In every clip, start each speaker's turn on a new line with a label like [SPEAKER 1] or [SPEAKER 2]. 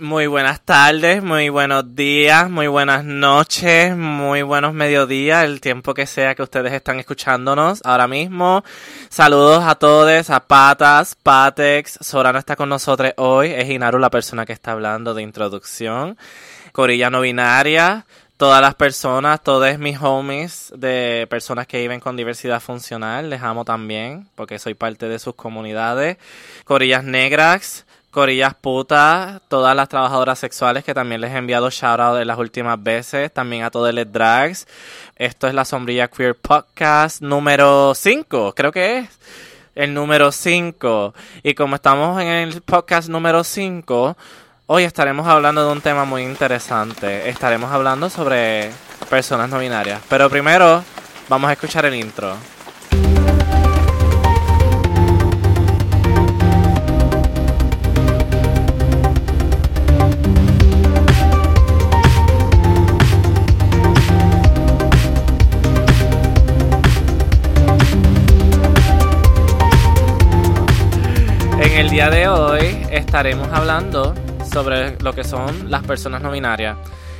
[SPEAKER 1] Muy buenas tardes, muy buenos días, muy buenas noches, muy buenos mediodías, el tiempo que sea que ustedes están escuchándonos ahora mismo. Saludos a todos, a Patas, Patex, Sora no está con nosotros hoy, es Inaru la persona que está hablando de introducción. Corilla no binaria, todas las personas, todos mis homies de personas que viven con diversidad funcional, les amo también porque soy parte de sus comunidades. Corillas negras, corillas putas, todas las trabajadoras sexuales que también les he enviado shout out en las últimas veces, también a todos les drags. Esto es la Sombrilla Queer Podcast número 5, creo que es. El número 5. Y como estamos en el podcast número 5, Hoy estaremos hablando de un tema muy interesante. Estaremos hablando sobre personas no binarias. Pero primero vamos a escuchar el intro. Estaremos hablando sobre lo que son las personas no binarias.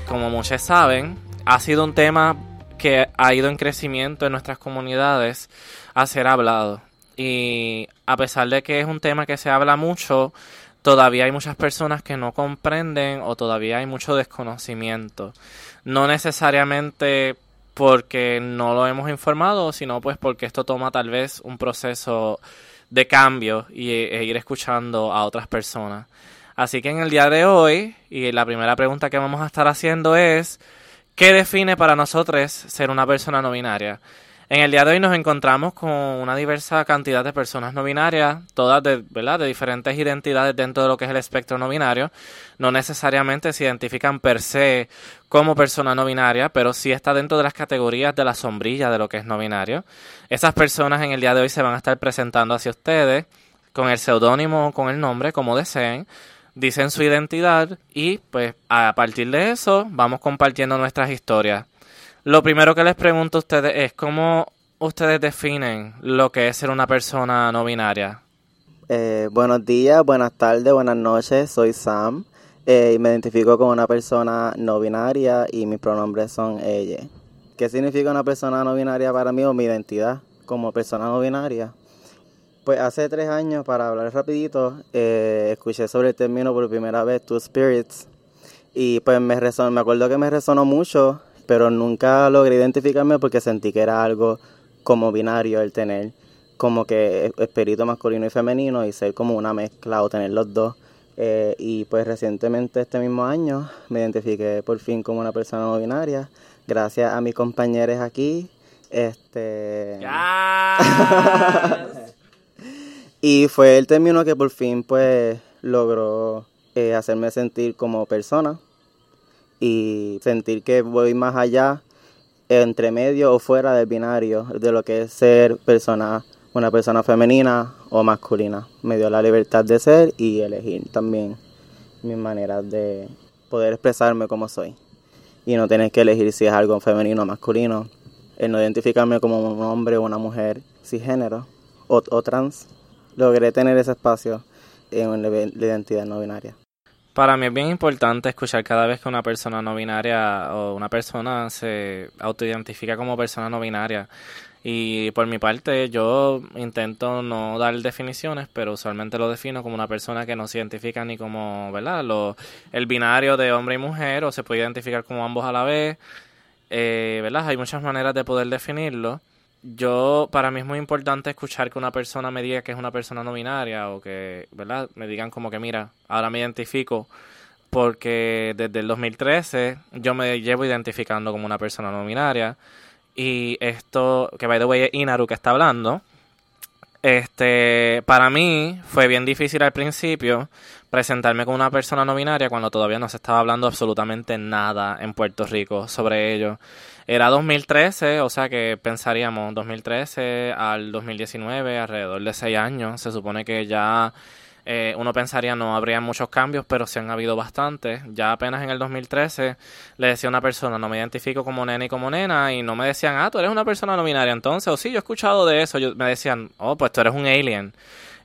[SPEAKER 1] Como muchos saben, ha sido un tema que ha ido en crecimiento en nuestras comunidades a ser hablado. Y a pesar de que es un tema que se habla mucho, todavía hay muchas personas que no comprenden o todavía hay mucho desconocimiento. No necesariamente porque no lo hemos informado, sino pues porque esto toma tal vez un proceso de cambio y, e ir escuchando a otras personas. Así que en el día de hoy, y la primera pregunta que vamos a estar haciendo es, ¿qué define para nosotros ser una persona no binaria? En el día de hoy nos encontramos con una diversa cantidad de personas no binarias, todas de, de diferentes identidades dentro de lo que es el espectro no binario. No necesariamente se identifican per se como persona no binaria, pero sí está dentro de las categorías de la sombrilla de lo que es no binario. Esas personas en el día de hoy se van a estar presentando hacia ustedes con el seudónimo o con el nombre, como deseen dicen su identidad y pues a partir de eso vamos compartiendo nuestras historias. Lo primero que les pregunto a ustedes es cómo ustedes definen lo que es ser una persona no binaria.
[SPEAKER 2] Eh, buenos días, buenas tardes, buenas noches, soy Sam eh, y me identifico como una persona no binaria y mis pronombres son ella. ¿Qué significa una persona no binaria para mí o mi identidad como persona no binaria? Pues hace tres años, para hablar rapidito, eh, escuché sobre el término por primera vez, Two Spirits, y pues me, resonó, me acuerdo que me resonó mucho, pero nunca logré identificarme porque sentí que era algo como binario el tener como que espíritu masculino y femenino y ser como una mezcla o tener los dos. Eh, y pues recientemente este mismo año me identifiqué por fin como una persona no binaria, gracias a mis compañeros aquí. Este. Y fue el término que por fin pues logró eh, hacerme sentir como persona y sentir que voy más allá, entre medio o fuera del binario, de lo que es ser persona, una persona femenina o masculina. Me dio la libertad de ser y elegir también mis maneras de poder expresarme como soy. Y no tener que elegir si es algo femenino o masculino. El no identificarme como un hombre o una mujer cisgénero o, o trans logré tener ese espacio en la identidad no binaria.
[SPEAKER 1] Para mí es bien importante escuchar cada vez que una persona no binaria o una persona se autoidentifica como persona no binaria. Y por mi parte, yo intento no dar definiciones, pero usualmente lo defino como una persona que no se identifica ni como, ¿verdad? Lo, el binario de hombre y mujer, o se puede identificar como ambos a la vez, eh, ¿verdad? Hay muchas maneras de poder definirlo yo, para mí es muy importante escuchar que una persona me diga que es una persona no binaria o que, ¿verdad? Me digan como que, mira, ahora me identifico porque desde el 2013 yo me llevo identificando como una persona no binaria y esto, que by the way es Inaru que está hablando, este, para mí fue bien difícil al principio presentarme como una persona no binaria cuando todavía no se estaba hablando absolutamente nada en Puerto Rico sobre ello. Era 2013, o sea que pensaríamos 2013 al 2019, alrededor de seis años. Se supone que ya eh, uno pensaría no habría muchos cambios, pero sí han habido bastantes. Ya apenas en el 2013 le decía a una persona, no me identifico como nena y como nena, y no me decían, ah, tú eres una persona no binaria entonces, o sí, yo he escuchado de eso. Yo, me decían, oh, pues tú eres un alien.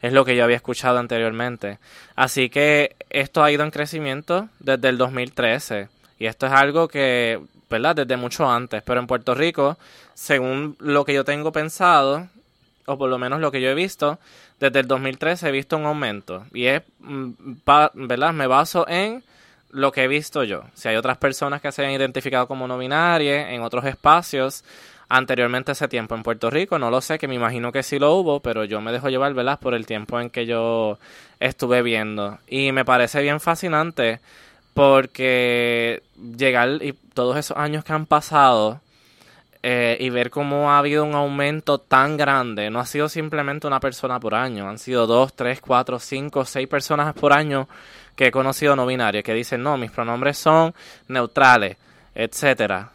[SPEAKER 1] es lo que yo había escuchado anteriormente. Así que esto ha ido en crecimiento desde el 2013 y esto es algo que, ¿verdad? Desde mucho antes, pero en Puerto Rico, según lo que yo tengo pensado, o por lo menos lo que yo he visto, desde el 2013 he visto un aumento y es, mm, ¿verdad? Me baso en lo que he visto yo. Si hay otras personas que se han identificado como no binarias en otros espacios anteriormente ese tiempo en Puerto Rico, no lo sé, que me imagino que sí lo hubo, pero yo me dejo llevar, ¿verdad? Por el tiempo en que yo estuve viendo. Y me parece bien fascinante porque llegar y todos esos años que han pasado eh, y ver cómo ha habido un aumento tan grande, no ha sido simplemente una persona por año, han sido dos, tres, cuatro, cinco, seis personas por año que he conocido no binarias que dicen, no, mis pronombres son neutrales, etcétera.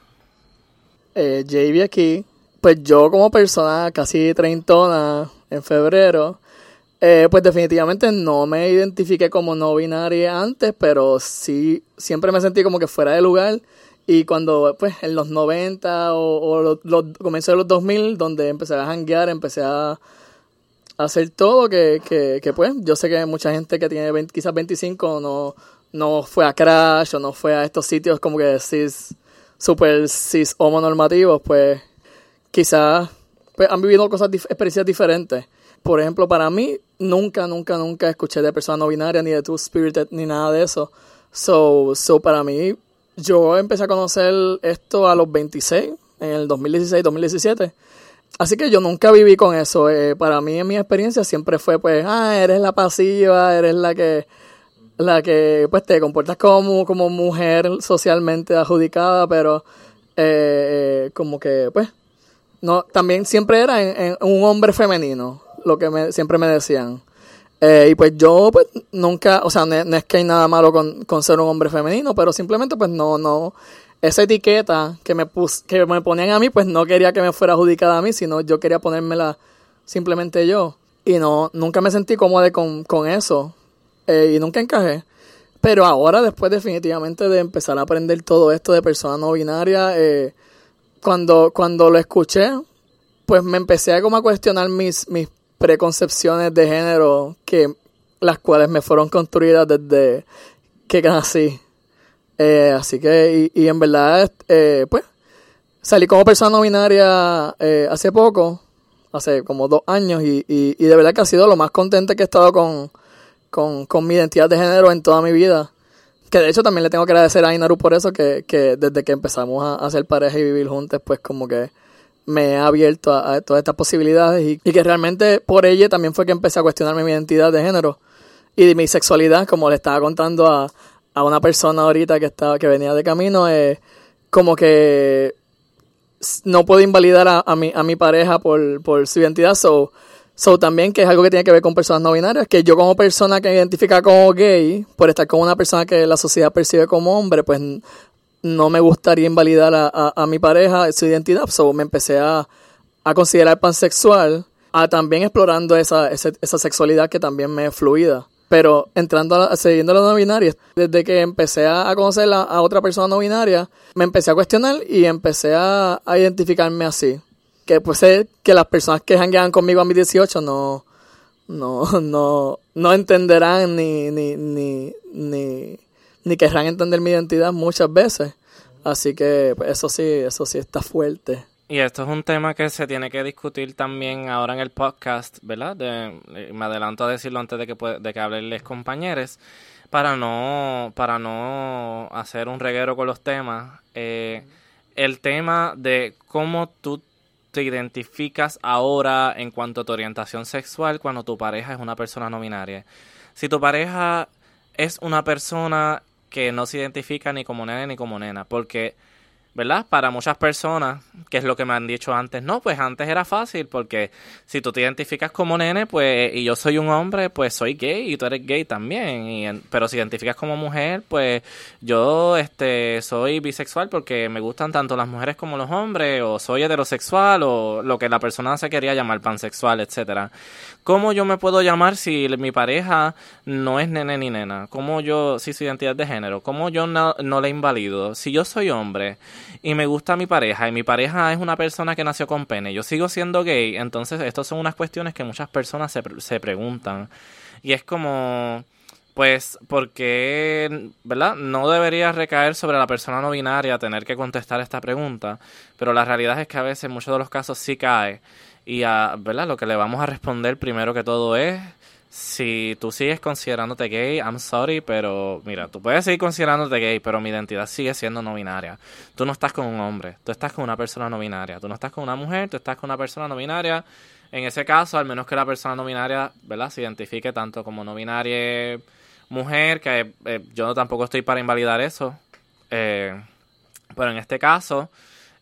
[SPEAKER 3] Eh, JB aquí, pues yo como persona casi treintona en febrero, eh, pues definitivamente no me identifiqué como no binaria antes, pero sí, siempre me sentí como que fuera de lugar. Y cuando, pues, en los 90 o, los, los comencé de los 2000, donde empecé a janguear, empecé a, hacer todo, que, que, que, pues, yo sé que mucha gente que tiene quizás 25 no, no fue a Crash o no fue a estos sitios como que cis, super cis homonormativos, pues, quizás pues, han vivido cosas, experiencias diferentes. Por ejemplo, para mí, nunca, nunca, nunca escuché de persona no binaria, ni de Two Spirited, ni nada de eso. So, so para mí, yo empecé a conocer esto a los 26, en el 2016, 2017. Así que yo nunca viví con eso. Eh, para mí, en mi experiencia, siempre fue, pues, ah, eres la pasiva, eres la que, la que, pues, te comportas como, como mujer socialmente adjudicada, pero, eh, como que, pues, no, también siempre era en un hombre femenino lo que me, siempre me decían. Eh, y pues yo pues nunca, o sea, no, es que hay nada malo con, con, ser un hombre femenino, pero simplemente pues no, no, esa etiqueta que me, pus, que me ponían a mí, pues no quería que me fuera adjudicada a mí, sino yo quería ponérmela simplemente yo. Y no, nunca me sentí cómodo con, con eso. Eh, y nunca encajé. Pero ahora, después definitivamente de empezar a aprender todo esto de persona no binaria, eh, cuando, cuando lo escuché, pues me empecé a como a cuestionar mis, mis preconcepciones de género que las cuales me fueron construidas desde que nací. Eh, así que, y, en verdad, eh, pues, salí como persona no binaria eh, hace poco, hace como dos años, y, y, de verdad que ha sido lo más contente que he estado con, con, con, mi identidad de género en toda mi vida. Que de hecho también le tengo que agradecer a Inaru por eso, que, que desde que empezamos a hacer pareja y vivir juntos, pues como que me ha abierto a, todas estas posibilidades y, que realmente por ella también fue que empecé a cuestionarme mi identidad de género y de mi sexualidad, como le estaba contando a, a una persona ahorita que estaba que venía de camino, eh, como que no puedo invalidar a, a, mi, a mi pareja por, por su identidad, so, so también que es algo que tiene que ver con personas no binarias, que yo como persona que identifica como gay, por estar con una persona que la sociedad percibe como hombre, pues no me gustaría invalidar a, a, mi pareja, su identidad, so me empecé a, a considerar pansexual, a también explorando esa, esa, esa, sexualidad que también me es fluida. Pero entrando a, siguiendo la no binaria, desde que empecé a, conocer a, otra persona no binaria, me empecé a cuestionar y empecé a, identificarme así. Que puede ser que las personas que janguean conmigo a mis 18 no, no, no, no entenderán ni, ni, ni, ni ni querrán entender mi identidad muchas veces. Así que pues, eso sí, eso sí está fuerte.
[SPEAKER 1] Y esto es un tema que se tiene que discutir también ahora en el podcast, ¿verdad? me adelanto a decirlo antes de que, de que compañeros, para no, para no hacer un reguero con los temas. Eh, el tema de cómo tú te identificas ahora en cuanto a tu orientación sexual cuando tu pareja es una persona no binaria. Si tu pareja es una persona que no se identifica ni como nene ni como nena, porque ¿verdad? Para muchas personas, que es lo que me han dicho antes, no, pues antes era fácil porque si tú te identificas como nene, pues y yo soy un hombre, pues soy gay y tú eres gay también, y, pero si identificas como mujer, pues yo este soy bisexual porque me gustan tanto las mujeres como los hombres o soy heterosexual o lo que la persona se quería llamar pansexual, etcétera. ¿Cómo yo me puedo llamar si mi pareja no es nene ni nena? ¿Cómo yo si su identidad de género? ¿Cómo yo no, no le invalido? Si yo soy hombre, y me gusta mi pareja y mi pareja es una persona que nació con pene, yo sigo siendo gay, entonces estas son unas cuestiones que muchas personas se, se preguntan. Y es como, pues, porque, ¿verdad? No debería recaer sobre la persona no binaria tener que contestar esta pregunta, pero la realidad es que a veces en muchos de los casos sí cae. Y, a, ¿verdad? Lo que le vamos a responder primero que todo es si tú sigues considerándote gay, I'm sorry, pero mira, tú puedes seguir considerándote gay, pero mi identidad sigue siendo no binaria. Tú no estás con un hombre, tú estás con una persona no binaria. Tú no estás con una mujer, tú estás con una persona no binaria. En ese caso, al menos que la persona no binaria, ¿verdad? Se identifique tanto como no binaria mujer, que eh, yo tampoco estoy para invalidar eso. Eh, pero en este caso,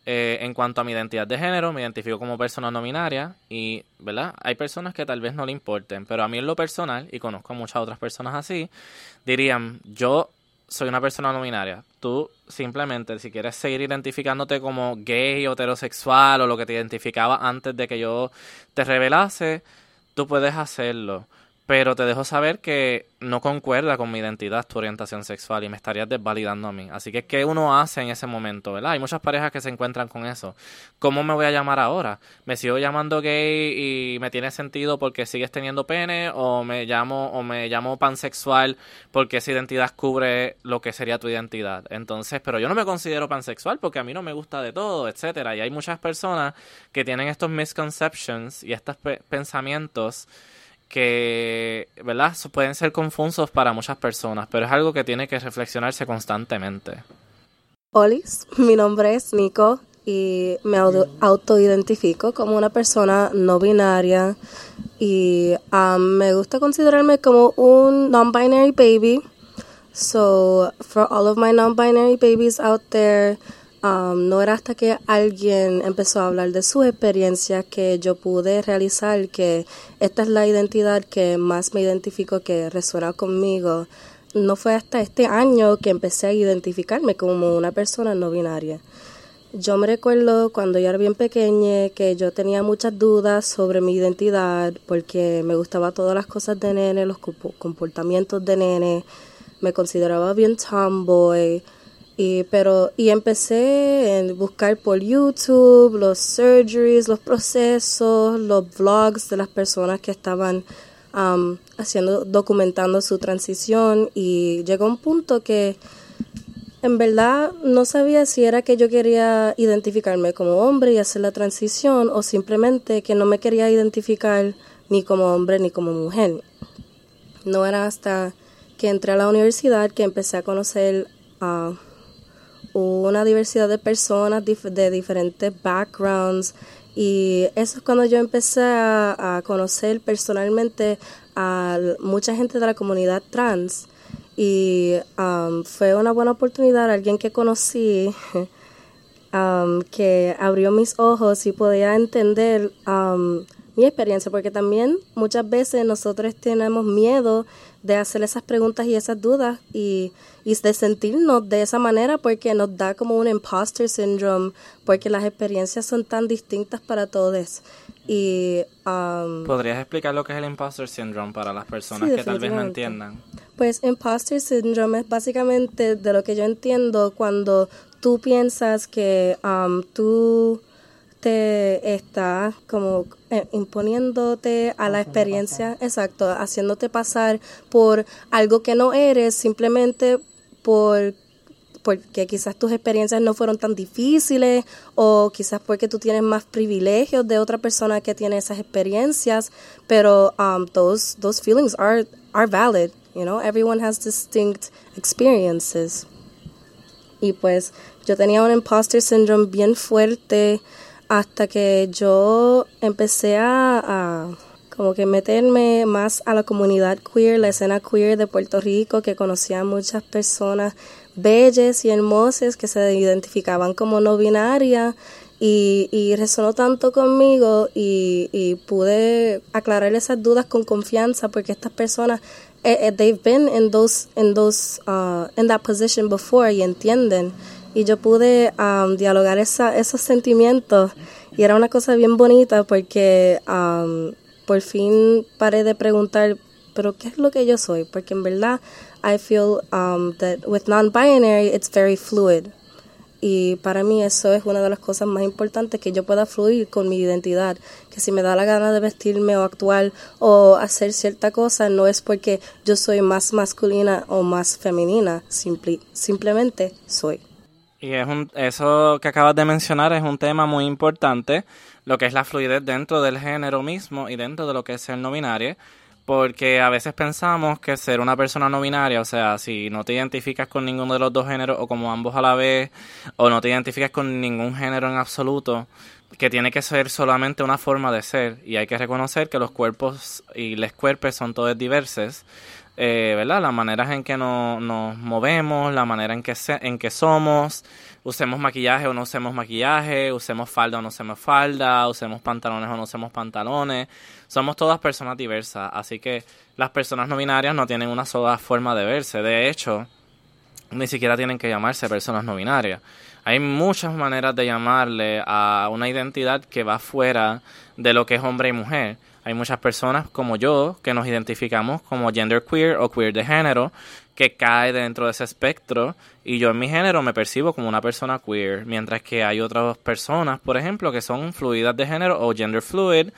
[SPEAKER 1] eh, en cuanto a mi identidad de género, me identifico como persona no binaria y, ¿verdad? Hay personas que tal vez no le importen, pero a mí en lo personal, y conozco a muchas otras personas así, dirían, yo soy una persona no binaria. Tú simplemente, si quieres seguir identificándote como gay o heterosexual o lo que te identificaba antes de que yo te revelase, tú puedes hacerlo pero te dejo saber que no concuerda con mi identidad, tu orientación sexual y me estarías desvalidando a mí. Así que, ¿qué uno hace en ese momento, verdad? Hay muchas parejas que se encuentran con eso. ¿Cómo me voy a llamar ahora? ¿Me sigo llamando gay y me tiene sentido porque sigues teniendo pene? ¿O me llamo, o me llamo pansexual porque esa identidad cubre lo que sería tu identidad? Entonces, pero yo no me considero pansexual porque a mí no me gusta de todo, etcétera. Y hay muchas personas que tienen estos misconceptions y estos pensamientos que, ¿verdad? Pueden ser confusos para muchas personas, pero es algo que tiene que reflexionarse constantemente.
[SPEAKER 4] Hola, mi nombre es Nico y me autoidentifico como una persona no binaria y um, me gusta considerarme como un non-binary baby. So, for all of my non-binary babies out there, Um, no era hasta que alguien empezó a hablar de sus experiencias que yo pude realizar que esta es la identidad que más me identifico, que resuena conmigo. No fue hasta este año que empecé a identificarme como una persona no binaria. Yo me recuerdo cuando yo era bien pequeña que yo tenía muchas dudas sobre mi identidad porque me gustaba todas las cosas de nene, los comportamientos de nene, me consideraba bien tomboy y, pero, y empecé a buscar por YouTube los surgeries, los procesos, los vlogs de las personas que estaban um, haciendo, documentando su transición y llegó un punto que en verdad no sabía si era que yo quería identificarme como hombre y hacer la transición o simplemente que no me quería identificar ni como hombre ni como mujer. No era hasta que entré a la universidad que empecé a conocer a una diversidad de personas de diferentes backgrounds. Y eso es cuando yo empecé a, conocer personalmente a mucha gente de la comunidad trans. Y um, fue una buena oportunidad, alguien que conocí um, que abrió mis ojos y podía entender um, mi experiencia, porque también muchas veces nosotros tenemos miedo de hacer esas preguntas y esas dudas y, y de sentirnos de esa manera porque nos da como un imposter syndrome, porque las experiencias son tan distintas para todos. Y, um,
[SPEAKER 1] ¿Podrías explicar lo que es el imposter syndrome para las personas que tal vez no entiendan?
[SPEAKER 4] Pues imposter syndrome es básicamente de lo que yo entiendo cuando tú piensas que um, tú te estás como eh, imponiéndote a la experiencia, exacto, haciéndote pasar por algo que no eres simplemente por porque quizás tus experiencias no fueron tan difíciles o quizás porque tú tienes más privilegios de otra persona que tiene esas experiencias, pero um, those those feelings are are valid, you know, everyone has distinct experiences. Y pues yo tenía un imposter syndrome bien fuerte hasta que yo empecé a, como que meterme más a la comunidad queer, la escena queer de Puerto Rico, que conocía muchas personas bellas y hermosas que se identificaban como no binaria y, y resonó tanto conmigo y, y, pude aclarar esas dudas con confianza porque estas personas eh, eh, they've been in those in those uh, in that position before y entienden y yo pude um, dialogar esa, esos sentimientos y era una cosa bien bonita porque um, por fin paré de preguntar, pero ¿qué es lo que yo soy? Porque en verdad I feel um, that with non-binary it's very fluid Y para mí eso es una de las cosas más importantes, que yo pueda fluir con mi identidad, que si me da la gana de vestirme o actuar o hacer cierta cosa, no es porque yo soy más masculina o más femenina, simplemente soy.
[SPEAKER 1] Y es un, eso que acabas de mencionar es un tema muy importante, lo que es la fluidez dentro del género mismo y dentro de lo que es el no binario, porque a veces pensamos que ser una persona no binaria, o sea, si no te identificas con ninguno de los dos géneros o como ambos a la vez, o no te identificas con ningún género en absoluto, que tiene que ser solamente una forma de ser. Y hay que reconocer que los cuerpos y los cuerpos son todos diversos eh, ¿verdad? Las maneras en que nos movemos, la manera en que, en que somos, usemos maquillaje o no usemos maquillaje, usemos falda o no usemos falda, usemos pantalones o no usemos pantalones. Somos todas personas diversas, así que las personas no binarias no tienen una sola forma de verse. De hecho, ni siquiera tienen que llamarse personas no binarias. Hay muchas maneras de llamarle a una identidad que va fuera de lo que es hombre y mujer. Hay muchas personas como yo que nos identificamos como gender queer o queer de género que cae dentro de ese espectro y yo en mi género me percibo como una persona queer, mientras que hay otras personas, por ejemplo, que son fluidas de género o gender fluid,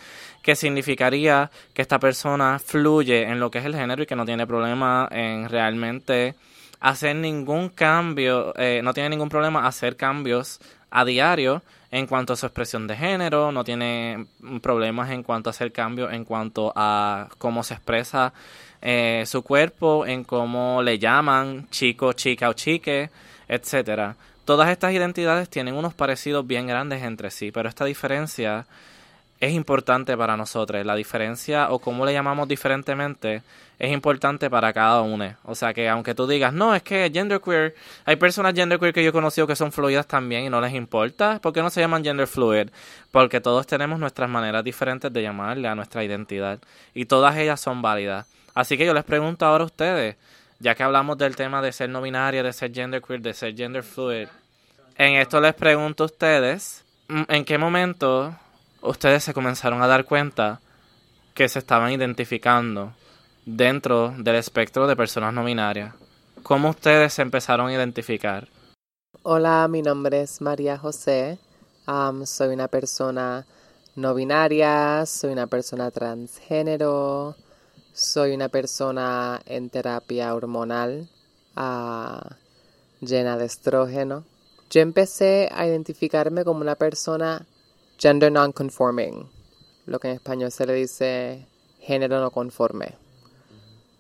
[SPEAKER 1] que significaría que esta persona fluye en lo que es el género y que no tiene problema en realmente hacer ningún cambio, eh, no tiene ningún problema hacer cambios a diario en cuanto a su expresión de género, no tiene problemas en cuanto a hacer cambios en cuanto a cómo se expresa eh, su cuerpo, en cómo le llaman chico, chica o chique, etcétera. Todas estas identidades tienen unos parecidos bien grandes entre sí, pero esta diferencia es importante para nosotros. La diferencia o cómo le llamamos diferentemente es importante para cada uno. O sea que aunque tú digas, no, es que genderqueer, hay personas genderqueer que yo he conocido que son fluidas también y no les importa, ¿por qué no se llaman gender fluid? Porque todos tenemos nuestras maneras diferentes de llamarle a nuestra identidad y todas ellas son válidas. Así que yo les pregunto ahora a ustedes, ya que hablamos del tema de ser no binaria, de ser genderqueer, de ser gender fluid, en esto les pregunto a ustedes, mm, ¿en qué momento ustedes se comenzaron a dar cuenta que se estaban identificando dentro del espectro de personas no binarias. ¿Cómo ustedes se empezaron a identificar?
[SPEAKER 5] Hola, mi nombre es María José. soy una persona no binaria, soy una persona transgénero, soy una persona en terapia hormonal ah, llena de estrógeno. Yo empecé a identificarme como una persona gender non-conforming, lo que en español se le dice género no conforme.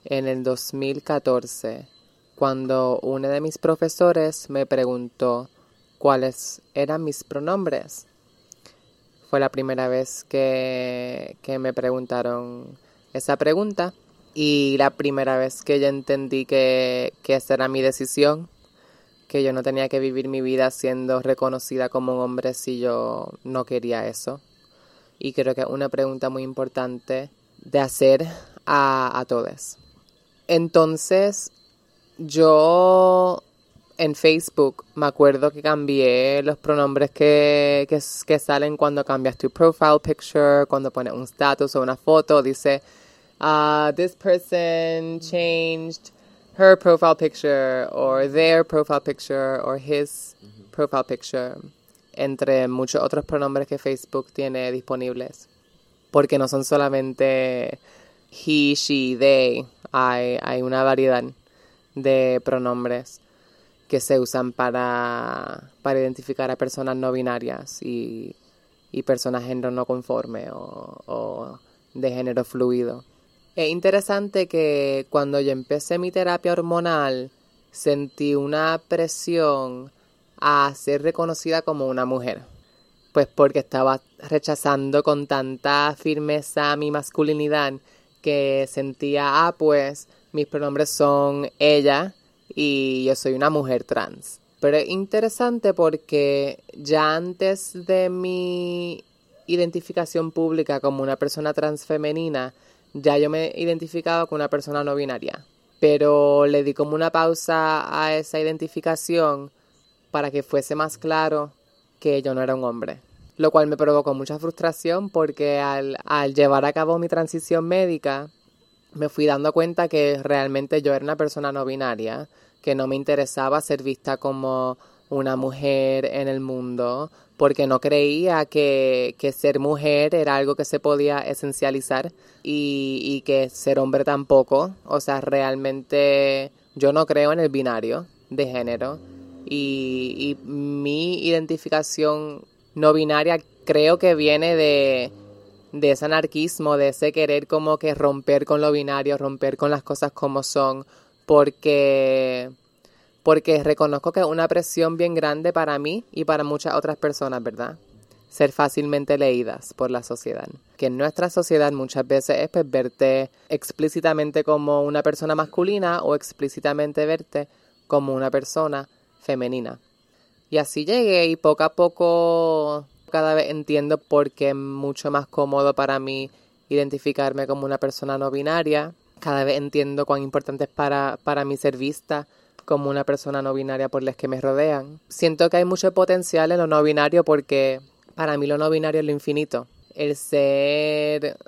[SPEAKER 5] En el 2014, cuando uno de mis profesores me preguntó cuáles eran mis pronombres, fue la primera vez que, me preguntaron esa pregunta y la primera vez que yo entendí que, que esa era mi decisión que yo no tenía que vivir mi vida siendo reconocida como un hombre si yo no quería eso. Y creo que es una pregunta muy importante de hacer a, a todos. Entonces, yo en Facebook me acuerdo que cambié los pronombres que, que, que, salen cuando cambias tu profile picture, cuando pones un status o una foto, dice, uh, this person changed her profile picture or their profile picture or his profile picture, entre muchos otros pronombres que Facebook tiene disponibles. Porque no son solamente he, she, they, hay, hay una variedad de pronombres que se usan para, para identificar a personas no binarias y, y personas género no conforme o, o de género fluido. Es interesante que cuando yo empecé mi terapia hormonal sentí una presión a ser reconocida como una mujer. Pues porque estaba rechazando con tanta firmeza mi masculinidad que sentía, ah, pues mis pronombres son ella y yo soy una mujer trans. Pero es interesante porque ya antes de mi identificación pública como una persona transfemenina, ya yo me identificaba con una persona no binaria, pero le di como una pausa a esa identificación para que fuese más claro que yo no era un hombre. Lo cual me provocó mucha frustración porque al, llevar a cabo mi transición médica me fui dando cuenta que realmente yo era una persona no binaria, que no me interesaba ser vista como una mujer en el mundo porque no creía que, que ser mujer era algo que se podía esencializar y, y que ser hombre tampoco. O sea, realmente yo no creo en el binario de género y mi identificación no binaria creo que viene de, de ese anarquismo, de ese querer como que romper con lo binario, romper con las cosas como son, porque porque reconozco que es una presión bien grande para mí y para muchas otras personas, ¿verdad? Ser fácilmente leídas por la sociedad. Que en nuestra sociedad muchas veces es pues, verte explícitamente como una persona masculina o explícitamente verte como una persona femenina. Y así llegué y poco a poco cada vez entiendo por qué es mucho más cómodo para mí identificarme como una persona no binaria. Cada vez entiendo cuán importante es para, para mí ser vista como una persona no binaria por las que me rodean. Siento que hay mucho potencial en lo no binario porque para mí lo no binario es lo infinito. El ser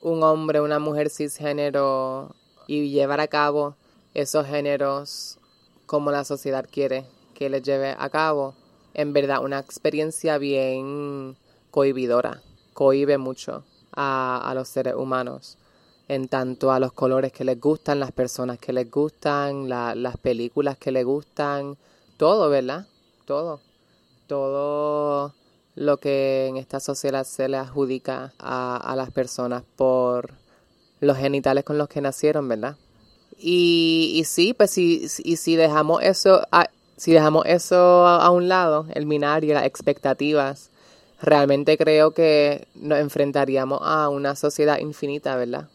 [SPEAKER 5] un hombre, una mujer cisgénero y llevar a cabo esos géneros como la sociedad quiere que les lleve a cabo, en verdad una experiencia bien cohibidora, cohibe mucho a, los seres humanos en tanto a los colores que les gustan, las personas que les gustan, las películas que les gustan, todo, ¿verdad? Todo. Todo lo que en esta sociedad se le adjudica a, las personas por los genitales con los que nacieron, ¿verdad? Y, sí, pues si, y si dejamos eso, a, si dejamos eso a, un lado, el binario, las expectativas, realmente creo que nos enfrentaríamos a una sociedad infinita, ¿verdad?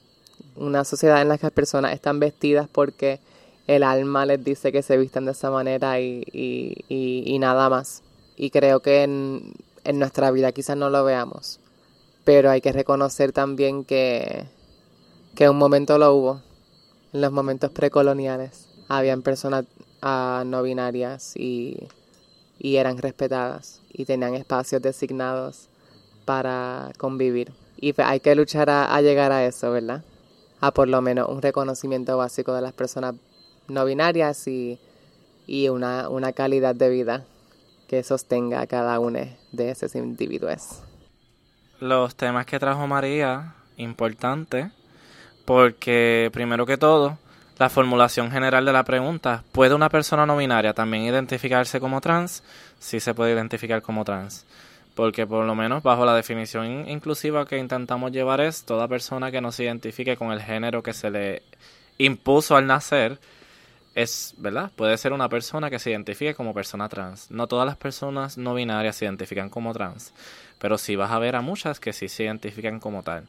[SPEAKER 5] una sociedad en la que las personas están vestidas porque el alma les dice que se vistan de esa manera y, y, y, nada más. Y creo que en, en, nuestra vida quizás no lo veamos, pero hay que reconocer también que, que un momento lo hubo, en los momentos precoloniales. Habían personas uh, no binarias y, y eran respetadas y tenían espacios designados para convivir. Y hay que luchar a, a llegar a eso, ¿verdad? a por lo menos un reconocimiento básico de las personas no binarias y, y una, una calidad de vida que sostenga a cada uno de esos individuos.
[SPEAKER 1] Los temas que trajo María, importante, porque primero que todo, la formulación general de la pregunta, ¿puede una persona no binaria también identificarse como trans? Sí se puede identificar como trans porque por lo menos bajo la definición inclusiva que intentamos llevar es toda persona que no se identifique con el género que se le impuso al nacer es, ¿verdad? Puede ser una persona que se identifique como persona trans. No todas las personas no binarias se identifican como trans, pero sí vas a ver a muchas que sí se identifican como tal.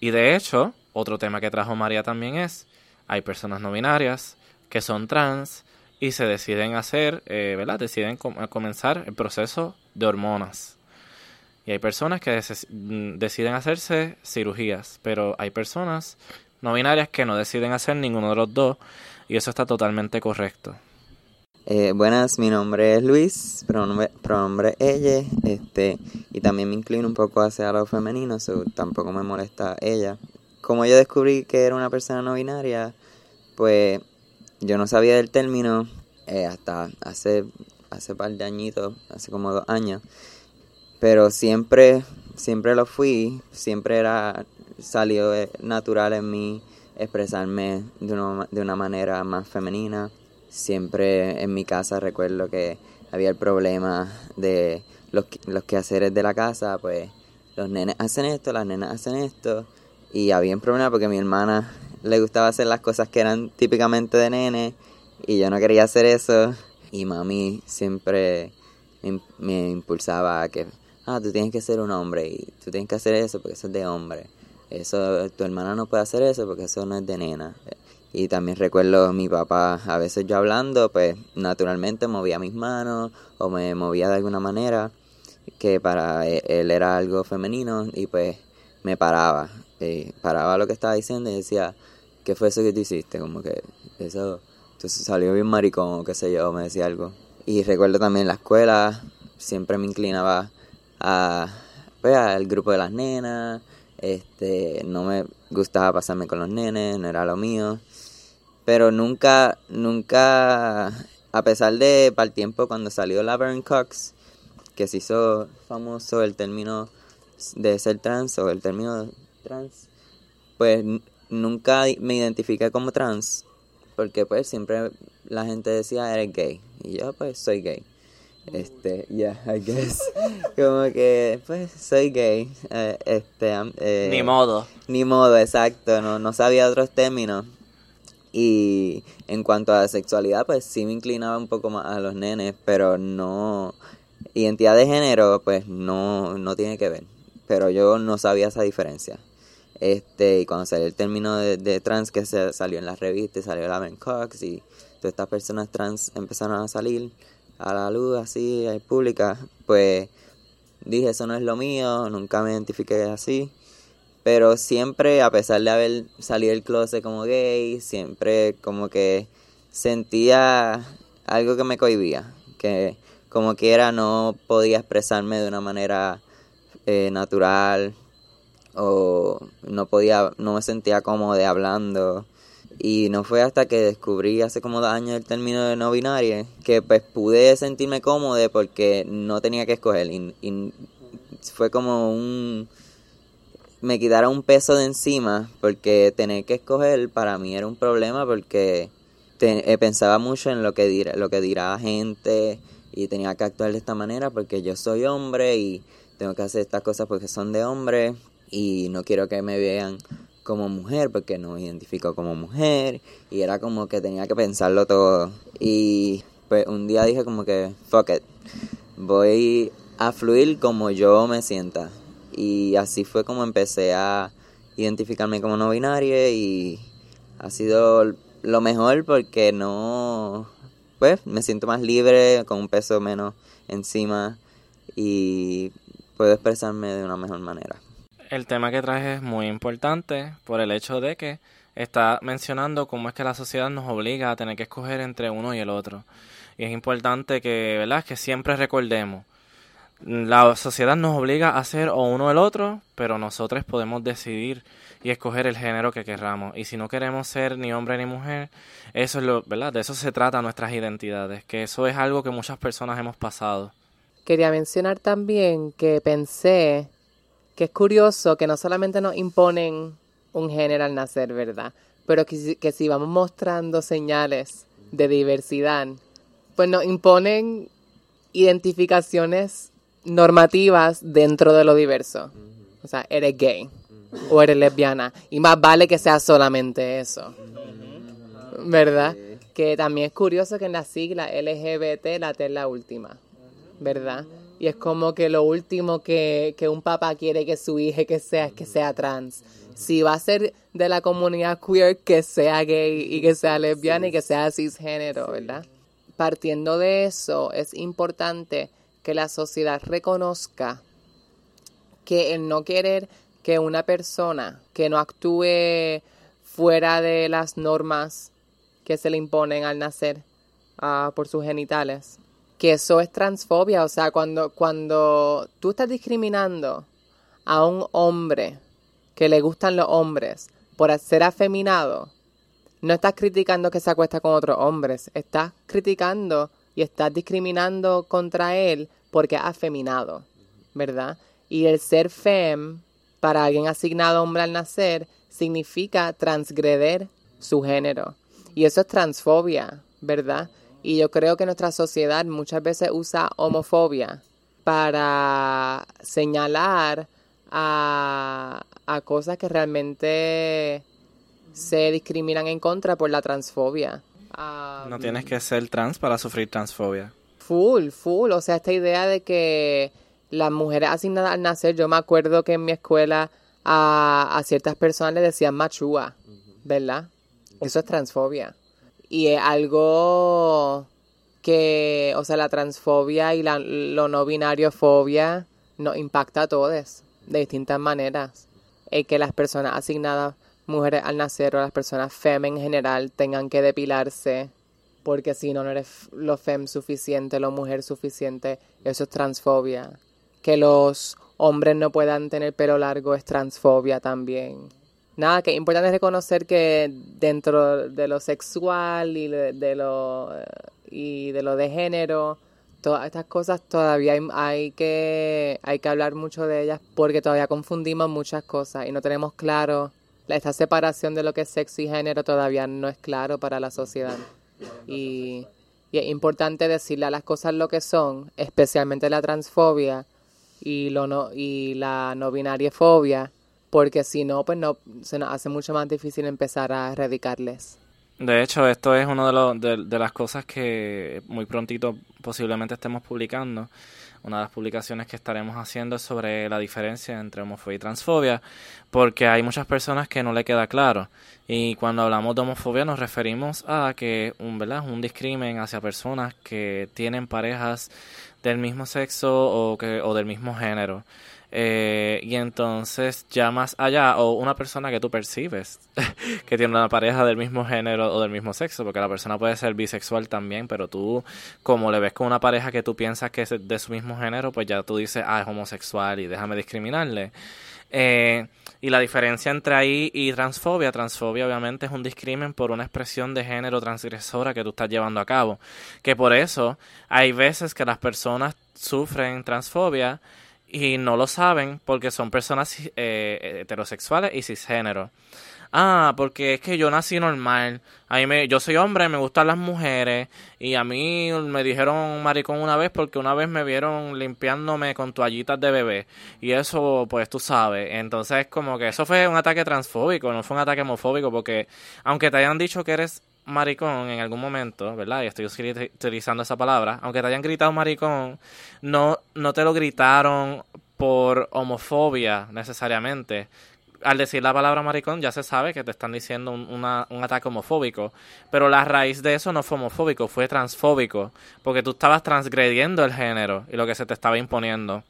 [SPEAKER 1] Y de hecho, otro tema que trajo María también es, hay personas no binarias que son trans y se deciden hacer, eh, ¿verdad? Deciden comenzar el proceso de hormonas. Y hay personas que mm, deciden hacerse cirugías, pero hay personas no binarias que no deciden hacer ninguno de los dos y eso está totalmente correcto.
[SPEAKER 6] Eh, buenas, mi nombre es Luis, pronombre, pronombre ella, este, y también me inclino un poco hacia lo femenino, tampoco me molesta ella. Como yo descubrí que era una persona no binaria, pues yo no sabía del término eh, hasta hace, hace par de añitos, hace como dos años, pero siempre, siempre lo fui, siempre era, salió natural en mí expresarme de una, de una manera más femenina. Siempre en mi casa recuerdo que había el problema de los, los quehaceres de la casa, pues los nenes hacen esto, las nenas hacen esto, y había un problema porque mi hermana le gustaba hacer las cosas que eran típicamente de nene, y yo no quería hacer eso, y mami siempre me impulsaba a que ah, tú tienes que ser un hombre y tú tienes que hacer eso porque eso es de hombre. Eso, tu hermana no puede hacer eso porque eso no es de nena. Y también recuerdo mi papá, a veces yo hablando, pues naturalmente movía mis manos o me movía de alguna manera que para e, él era algo femenino y pues me paraba. Y paraba lo que estaba diciendo y decía, ¿qué fue eso que tú hiciste? Como que eso, entonces salió bien maricón o qué sé yo, me decía algo. Y recuerdo también la escuela, siempre me inclinaba a, pues, al grupo de las nenas, este, no me gustaba pasarme con los nenes, no era lo mío, pero nunca, nunca a pesar de para el tiempo cuando salió Laverne Cox, que se hizo famoso el término de ser trans o el término trans, pues nunca me identifiqué como trans, porque pues siempre la gente decía eres gay, y yo pues soy gay. Este, yeah, I guess. Como que, pues, soy gay. Eh, este, eh,
[SPEAKER 1] Ni modo.
[SPEAKER 6] Ni modo, exacto. No, no sabía otros términos. Y en cuanto a la sexualidad, pues sí me inclinaba un poco más a los nenes, pero no. Identidad de género, pues no, no tiene que ver. Pero yo no sabía esa diferencia. Este, y cuando salió el término de, trans que se salió en las revistas, salió la Cox y todas estas personas trans empezaron a salir a la luz así, pública, pues dije eso no es lo mío, nunca me identifiqué así. Pero siempre, a pesar de haber salido del closet como gay, siempre como que sentía algo que me cohibía, que como quiera no podía expresarme de una manera eh, natural o no podía, no me sentía cómodo hablando. Y no fue hasta que descubrí hace como dos años el término de no binario que pues pude sentirme cómodo porque no tenía que escoger. y fue como un me quitara un peso de encima porque tener que escoger para mí era un problema porque eh, pensaba mucho en lo que dirá, lo que dirá gente y tenía que actuar de esta manera porque yo soy hombre y tengo que hacer estas cosas porque son de hombre y no quiero que me vean como mujer porque no me identifico como mujer y era como que tenía que pensarlo todo y pues un día dije como que fuck it voy a fluir como yo me sienta y así fue como empecé a identificarme como no binaria y ha sido lo mejor porque no, pues me siento más libre, con un peso menos encima y puedo expresarme de una mejor manera.
[SPEAKER 1] El tema que traes es muy importante por el hecho de que está mencionando cómo es que la sociedad nos obliga a tener que escoger entre uno y el otro. Y es importante que, ¿verdad? que siempre recordemos la sociedad nos obliga a hacer o uno o el otro, pero nosotros podemos decidir y escoger el género que querramos. Y si no queremos ser ni hombre ni mujer, eso es lo, ¿verdad? De eso se trata nuestras identidades, que eso es algo que muchas personas hemos pasado.
[SPEAKER 5] Quería mencionar también que pensé que es curioso que no solamente nos imponen un género al nacer, ¿verdad? Pero que, que si vamos mostrando señales de diversidad, pues nos imponen identificaciones normativas dentro de lo diverso. O sea, eres gay o eres lesbiana. Y más vale que sea solamente eso. ¿Verdad? Que también es curioso que en la sigla LGBT la T es la última. ¿Verdad? Y es como que lo último que, que un papá quiere que su hija que sea es que sea trans. Si va a ser de la comunidad queer, que sea gay y que sea lesbiana y que sea cisgénero, ¿verdad? Partiendo de eso, es importante que la sociedad reconozca que el no querer que una persona que no actúe fuera de las normas que se le imponen al nacer uh, por sus genitales, que eso es transfobia, o sea, cuando, cuando tú estás discriminando a un hombre que le gustan los hombres por ser afeminado, no estás criticando que se acuesta con otros hombres, estás criticando y estás discriminando contra él porque es afeminado, ¿verdad? Y el ser fem, para alguien asignado hombre al nacer, significa transgreder su género. Y eso es transfobia, ¿verdad? Y yo creo que nuestra sociedad muchas veces usa homofobia para señalar a, a cosas que realmente se discriminan en contra por la transfobia
[SPEAKER 1] no tienes que ser trans para sufrir transfobia.
[SPEAKER 5] Full, full. O sea, esta idea de que las mujeres asignadas al nacer, yo me acuerdo que en mi escuela a, ciertas personas les decían machúa, ¿verdad? Eso es transfobia. Y es algo que, o sea, la transfobia y la lo no binario fobia nos impacta a todos de distintas maneras. El que las personas asignadas mujeres al nacer o las personas fem en general tengan que depilarse porque si no, no eres lo fem suficiente, lo mujer suficiente, eso es transfobia. Que los hombres no puedan tener pelo largo es transfobia también. Nada, que es importante reconocer que dentro de lo sexual y de, lo y de lo de género, todas estas cosas todavía hay, hay, que hay que hablar mucho de ellas porque todavía confundimos muchas cosas y no tenemos claro esta separación de lo que es sexo y género todavía no es claro para la sociedad. Y, es importante decirle a las cosas lo que son, especialmente la transfobia y lo no y la no binaria fobia porque si no, pues no, se nos hace mucho más difícil empezar a erradicarles.
[SPEAKER 1] De hecho, esto es una de, de, las cosas que muy prontito posiblemente estemos publicando. Una de las publicaciones que estaremos haciendo es sobre la diferencia entre homofobia y transfobia, porque hay muchas personas que no le queda claro. Y cuando hablamos de homofobia nos referimos a que un, ¿verdad? un discrimen hacia personas que tienen parejas del mismo sexo o, que, o del mismo género. Eh, y entonces ya más allá, o una persona que tú percibes que tiene una pareja del mismo género o del mismo sexo, porque la persona puede ser bisexual también, pero tú como le ves con una pareja que tú piensas que es de su mismo género, pues ya tú dices, ah, es homosexual y déjame discriminarle. Eh, y la diferencia entre ahí y transfobia, transfobia obviamente es un discrimen por una expresión de género transgresora que tú estás llevando a cabo. Que por eso hay veces que las personas sufren transfobia y no lo saben porque son personas eh, heterosexuales y cisgénero. Ah, porque es que yo nací normal. A mí me, yo soy hombre, me gustan las mujeres. Y a mí me dijeron maricón una vez porque una vez me vieron limpiándome con toallitas de bebé. Y eso, pues tú sabes. Entonces, como que eso fue un ataque transfóbico, no fue un ataque homofóbico. Porque aunque te hayan dicho que eres maricón en algún momento, ¿verdad? Y estoy utilizando esa palabra. Aunque te hayan gritado maricón, no, no te lo gritaron por homofobia necesariamente. Al decir la palabra maricón ya se sabe que te están diciendo un, un ataque homofóbico, pero la raíz de eso no fue homofóbico, fue transfóbico, porque tú estabas transgrediendo el género y lo que se te estaba imponiendo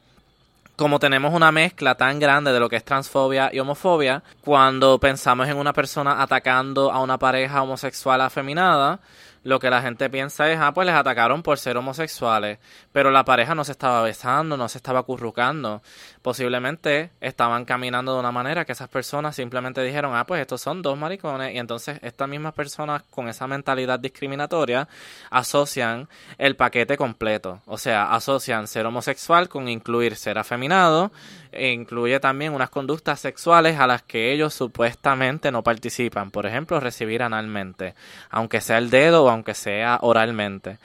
[SPEAKER 1] como tenemos una mezcla tan grande de lo que es transfobia y homofobia, cuando pensamos en una persona atacando a una pareja homosexual afeminada, lo que la gente piensa es, ah, pues les atacaron por ser homosexuales, pero la pareja no se estaba besando, no se estaba acurrucando. Posiblemente estaban caminando de una manera que esas personas simplemente dijeron, ah, pues estos son dos maricones, y entonces estas mismas personas con esa mentalidad discriminatoria asocian el paquete completo, o sea, asocian ser homosexual con incluir ser afeminado, incluye también unas conductas sexuales a las que ellos supuestamente no participan, por ejemplo, recibir analmente, aunque sea el dedo o aunque sea oralmente.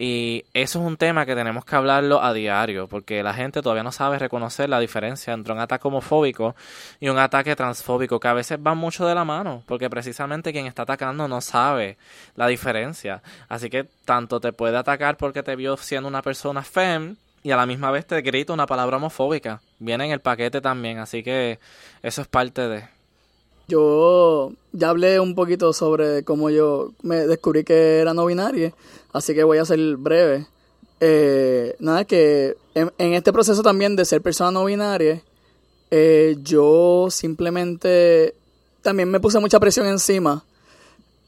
[SPEAKER 1] Y eso es un tema que tenemos que hablarlo a diario, porque la gente todavía no sabe reconocer la diferencia entre un ataque homofóbico y un ataque transfóbico, que a veces van mucho de la mano, porque precisamente quien está atacando no sabe la diferencia. Así que tanto te puede atacar porque te vio siendo una persona fem, y a la misma vez te grita una palabra homofóbica. Viene en el paquete también, así que eso es parte de...
[SPEAKER 3] Yo ya hablé un poquito sobre cómo yo me descubrí que era no binaria, así que voy a ser breve. Eh, nada, que en, este proceso también de ser persona no binaria, eh, yo simplemente también me puse mucha presión encima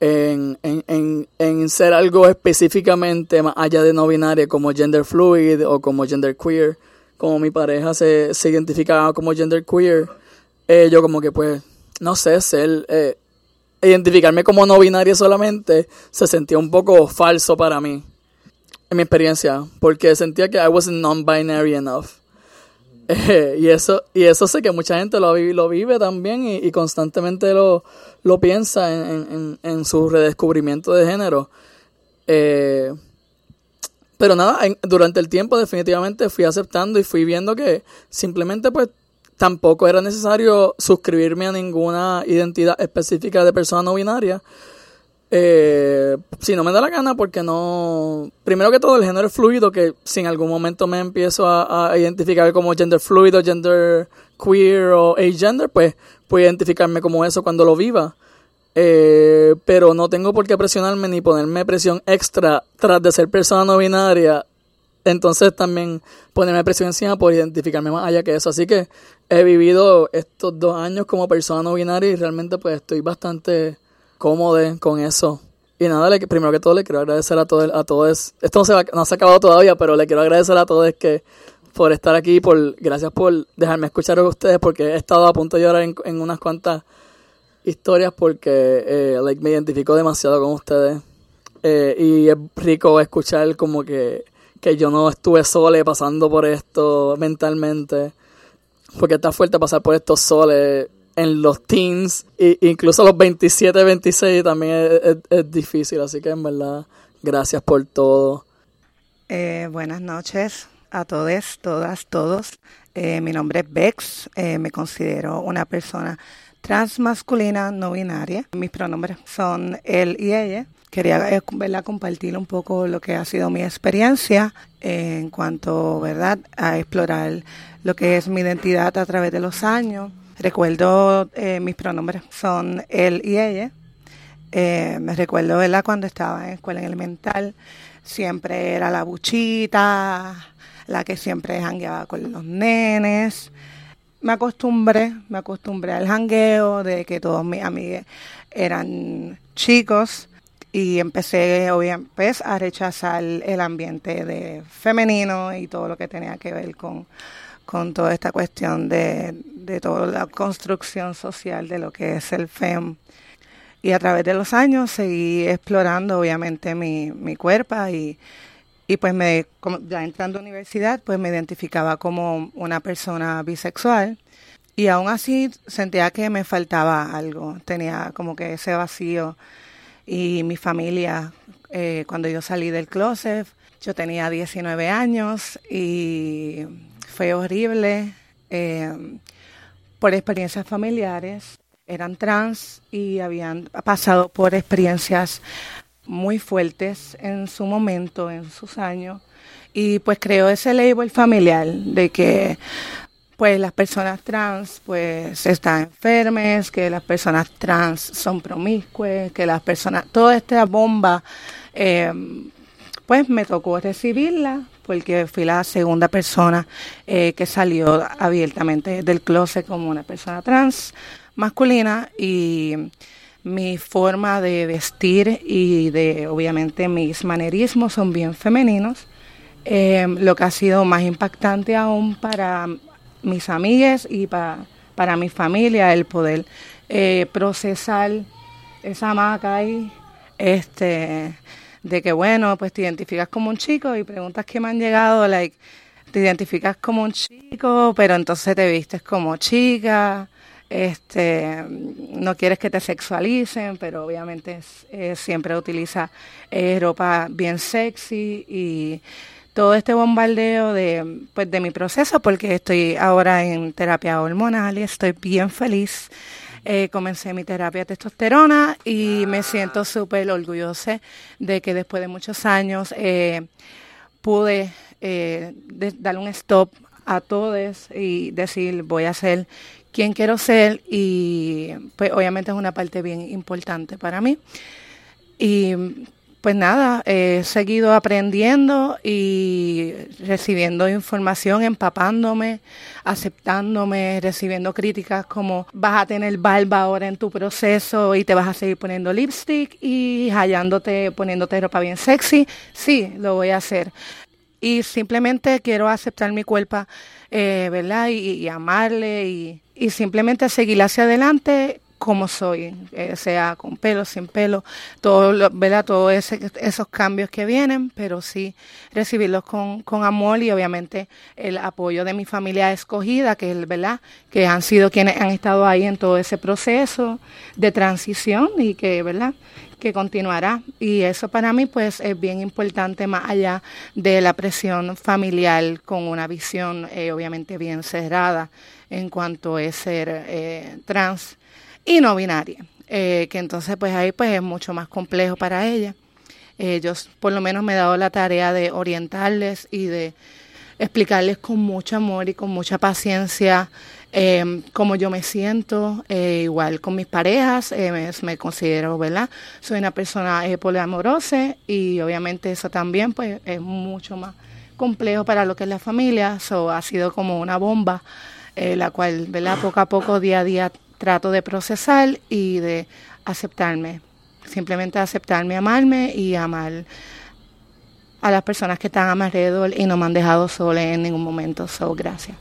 [SPEAKER 3] en, en, en, ser algo específicamente más allá de no binaria como gender fluid o como gender queer, como mi pareja se, se identificaba como gender queer, eh, yo como que pues, no sé, ser, eh, identificarme como no binaria solamente se sentía un poco falso para mí, en mi experiencia, porque sentía que I wasn't non-binary enough. y eso y eso sé que mucha gente lo, lo vive también y, constantemente lo, lo piensa en, en, su redescubrimiento de género. Eh, pero nada, durante el tiempo definitivamente fui aceptando y fui viendo que simplemente pues tampoco era necesario suscribirme a ninguna identidad específica de persona no binaria eh, si no me da la gana, porque no. Primero que todo, el género es fluido, que si en algún momento me empiezo a, identificar como gender fluido, gender queer o agender, pues puedo identificarme como eso cuando lo viva. Eh, pero no tengo por qué presionarme ni ponerme presión extra tras de ser persona no binaria. Entonces también ponerme presión encima por identificarme más allá que eso. Así que he vivido estos dos años como persona no binaria y realmente pues estoy bastante cómodo con eso. Y nada, primero que todo le quiero agradecer a todos, a todos. Esto no se, va, no se ha acabado todavía, pero le quiero agradecer a todos que por estar aquí, por gracias por dejarme escuchar a ustedes, porque he estado a punto de llorar en, unas cuantas historias porque eh, me identifico demasiado con ustedes. Eh, y es rico escuchar como que, que yo no estuve sole pasando por esto mentalmente. Porque está fuerte pasar por estos soles en los teens, e incluso los 27, 26 también es, difícil. Así que en verdad, gracias por todo.
[SPEAKER 7] Eh, buenas noches a todos, todas, todos. Eh, mi nombre es Bex. Eh, me considero una persona transmasculina no binaria. Mis pronombres son él y ella. Quería eh, compartir un poco lo que ha sido mi experiencia en cuanto ¿verdad? a explorar lo que es mi identidad a través de los años. Recuerdo eh, mis pronombres son él y ella. Eh, me recuerdo ¿verdad? cuando estaba en escuela elemental, siempre era la buchita, la que siempre jangueaba con los nenes me acostumbré, me acostumbré al jangueo, de que todos mis amigos eran chicos y empecé obviamente pues, a rechazar el ambiente de femenino y todo lo que tenía que ver con, con toda esta cuestión de, de toda la construcción social de lo que es el FEM. Y a través de los años seguí explorando obviamente mi, mi cuerpo y, y pues me, ya entrando a universidad, pues me identificaba como una persona bisexual y aún así sentía que me faltaba algo, tenía como que ese vacío y mi familia, eh, cuando yo salí del closet, yo tenía 19 años y fue horrible eh, por experiencias familiares. Eran trans y habían pasado por experiencias muy fuertes en su momento, en sus años. Y pues creó ese label familiar de que pues las personas trans pues están enfermas, que las personas trans son promiscuas, que las personas, toda esta bomba, eh, pues me tocó recibirla porque fui la segunda persona eh, que salió abiertamente del closet como una persona trans masculina y mi forma de vestir y de obviamente mis manerismos son bien femeninos. Eh, lo que ha sido más impactante aún para mis amigas y para mi familia el poder eh, procesar esa maca ahí, este, de que bueno, pues te identificas como un chico y preguntas que me han llegado, like, te identificas como un chico, pero entonces te vistes como chica, este, no quieres que te sexualicen, pero obviamente siempre utiliza eh, ropa bien sexy y todo este bombardeo de, pues, de mi proceso, porque estoy ahora en terapia hormonal y estoy bien feliz. Eh, comencé mi terapia de testosterona y me siento súper orgullosa de que después de muchos años eh, pude eh, dar un stop a todos y decir voy a ser quien quiero ser y pues obviamente es una parte bien importante para mí. Y pues nada, he seguido aprendiendo y recibiendo información, empapándome, aceptándome, recibiendo críticas como vas a tener barba ahora en tu proceso y te vas a seguir poniendo lipstick y hallándote, poniéndote ropa bien sexy. Sí, lo voy a hacer. Y simplemente quiero aceptar mi cuerpo, eh, ¿verdad? Y, amarle y, y simplemente seguir hacia adelante como soy, eh, sea con pelo, sin pelo, todo, ¿verdad? Todos esos cambios que vienen, pero sí recibirlos con, con amor y obviamente el apoyo de mi familia escogida, que es verdad, que han sido quienes han estado ahí en todo ese proceso de transición y que, ¿verdad? que continuará y eso para mí pues es bien importante más allá de la presión familiar con una visión eh, obviamente bien cerrada en cuanto es ser eh, trans y no binaria, eh, que entonces pues ahí pues es mucho más complejo para ella. Ellos por lo menos me he dado la tarea de orientarles y de explicarles con mucho amor y con mucha paciencia eh, cómo yo me siento, eh, igual con mis parejas, eh, me, considero, ¿verdad? Soy una persona poliamorosa y obviamente eso también pues es mucho más complejo para lo que es la familia, eso ha sido como una bomba, la cual, ¿verdad? Poco a poco, día a día trato de procesar y de aceptarme. Simplemente aceptarme, amarme y amar a las personas que están a mi alrededor y no me han dejado sola en ningún momento. So, gracias.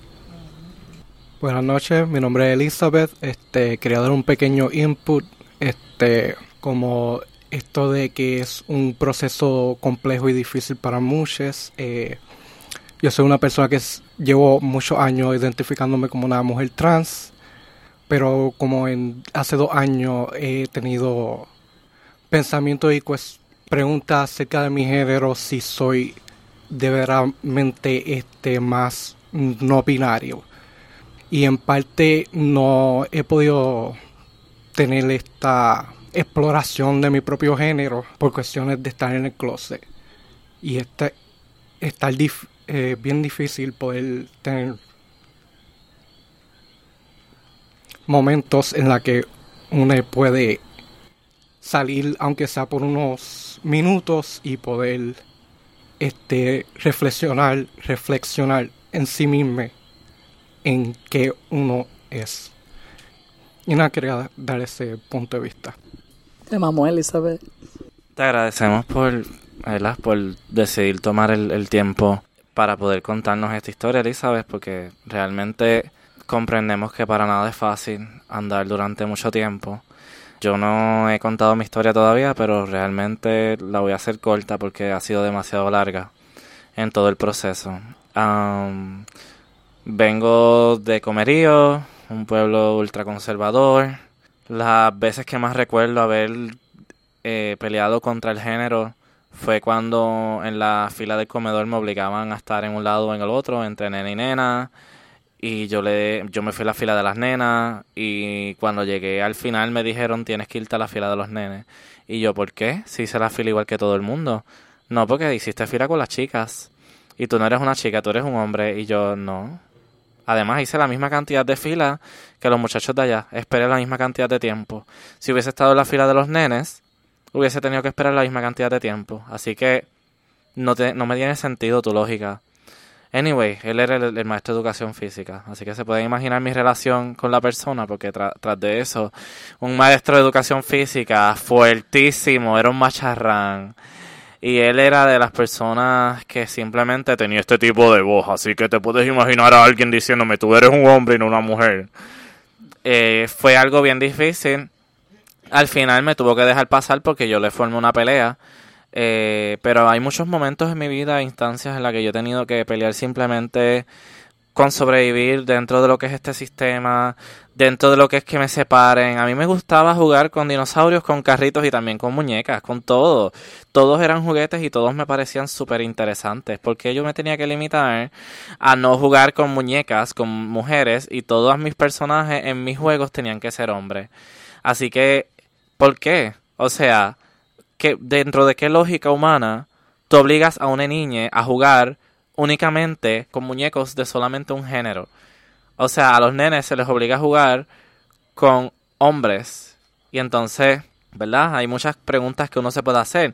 [SPEAKER 8] Buenas noches, mi nombre es Elizabeth. Este, quería dar un pequeño input. Este, como esto de que es un proceso complejo y difícil para muchos. Eh, yo soy una persona que llevo muchos años identificándome como una mujer trans, pero como en hace dos años he tenido pensamientos y pues preguntas acerca de mi género si soy de verdaderamente este más no binario. Y en parte no he podido tener esta exploración de mi propio género por cuestiones de estar en el closet. Y este estar eh, bien difícil poder tener momentos en la que uno puede salir aunque sea por unos minutos y poder este reflexionar reflexionar en sí mismo en qué uno es. Y nada quería dar ese punto de vista.
[SPEAKER 3] Te mamó Elizabeth
[SPEAKER 1] te agradecemos por por decidir tomar el, el tiempo para poder contarnos esta historia Elizabeth porque realmente comprendemos que para nada es fácil andar durante mucho tiempo yo no he contado mi historia todavía, pero realmente la voy a hacer corta porque ha sido demasiado larga en todo el proceso. vengo de Comerío, un pueblo ultraconservador. Las veces que más recuerdo haber eh, peleado contra el género fue cuando en la fila del comedor me obligaban a estar en un lado o en el otro, entre nena y nena y yo le yo me fui a la fila de las nenas y cuando llegué al final me dijeron tienes que irte a la fila de los nenes y yo ¿por qué? si hice la fila igual que todo el mundo no porque hiciste fila con las chicas y tú no eres una chica tú eres un hombre y yo no además hice la misma cantidad de fila que los muchachos de allá. Esperé la misma cantidad de tiempo. Si hubiese estado en la fila de los nenes hubiese tenido que esperar la misma cantidad de tiempo. Así que no te no me tiene sentido tu lógica Anyway, él era el, maestro de educación física, así que se pueden imaginar mi relación con la persona, porque tras de eso, un maestro de educación física fuertísimo, era un macharrán. Y él era de las personas que simplemente tenía este tipo de voz, así que te puedes imaginar a alguien diciéndome, tú eres un hombre y no una mujer. Eh, fue algo bien difícil. Al final me tuvo que dejar pasar porque yo le formé una pelea eh, pero hay muchos momentos en mi vida, instancias en las que yo he tenido que pelear simplemente con sobrevivir dentro de lo que es este sistema, dentro de lo que es que me separen. A mí me gustaba jugar con dinosaurios, con carritos y también con muñecas, con todo. Todos eran juguetes y todos me parecían súper interesantes, porque yo me tenía que limitar a no jugar con muñecas, con mujeres, y todos mis personajes en mis juegos tenían que ser hombres. Así que, ¿por qué? O sea, que dentro de qué lógica humana tú obligas a una niña a jugar únicamente con muñecos de solamente un género. O sea, a los nenes se les obliga a jugar con hombres. Y entonces, ¿verdad? Hay muchas preguntas que uno se puede hacer.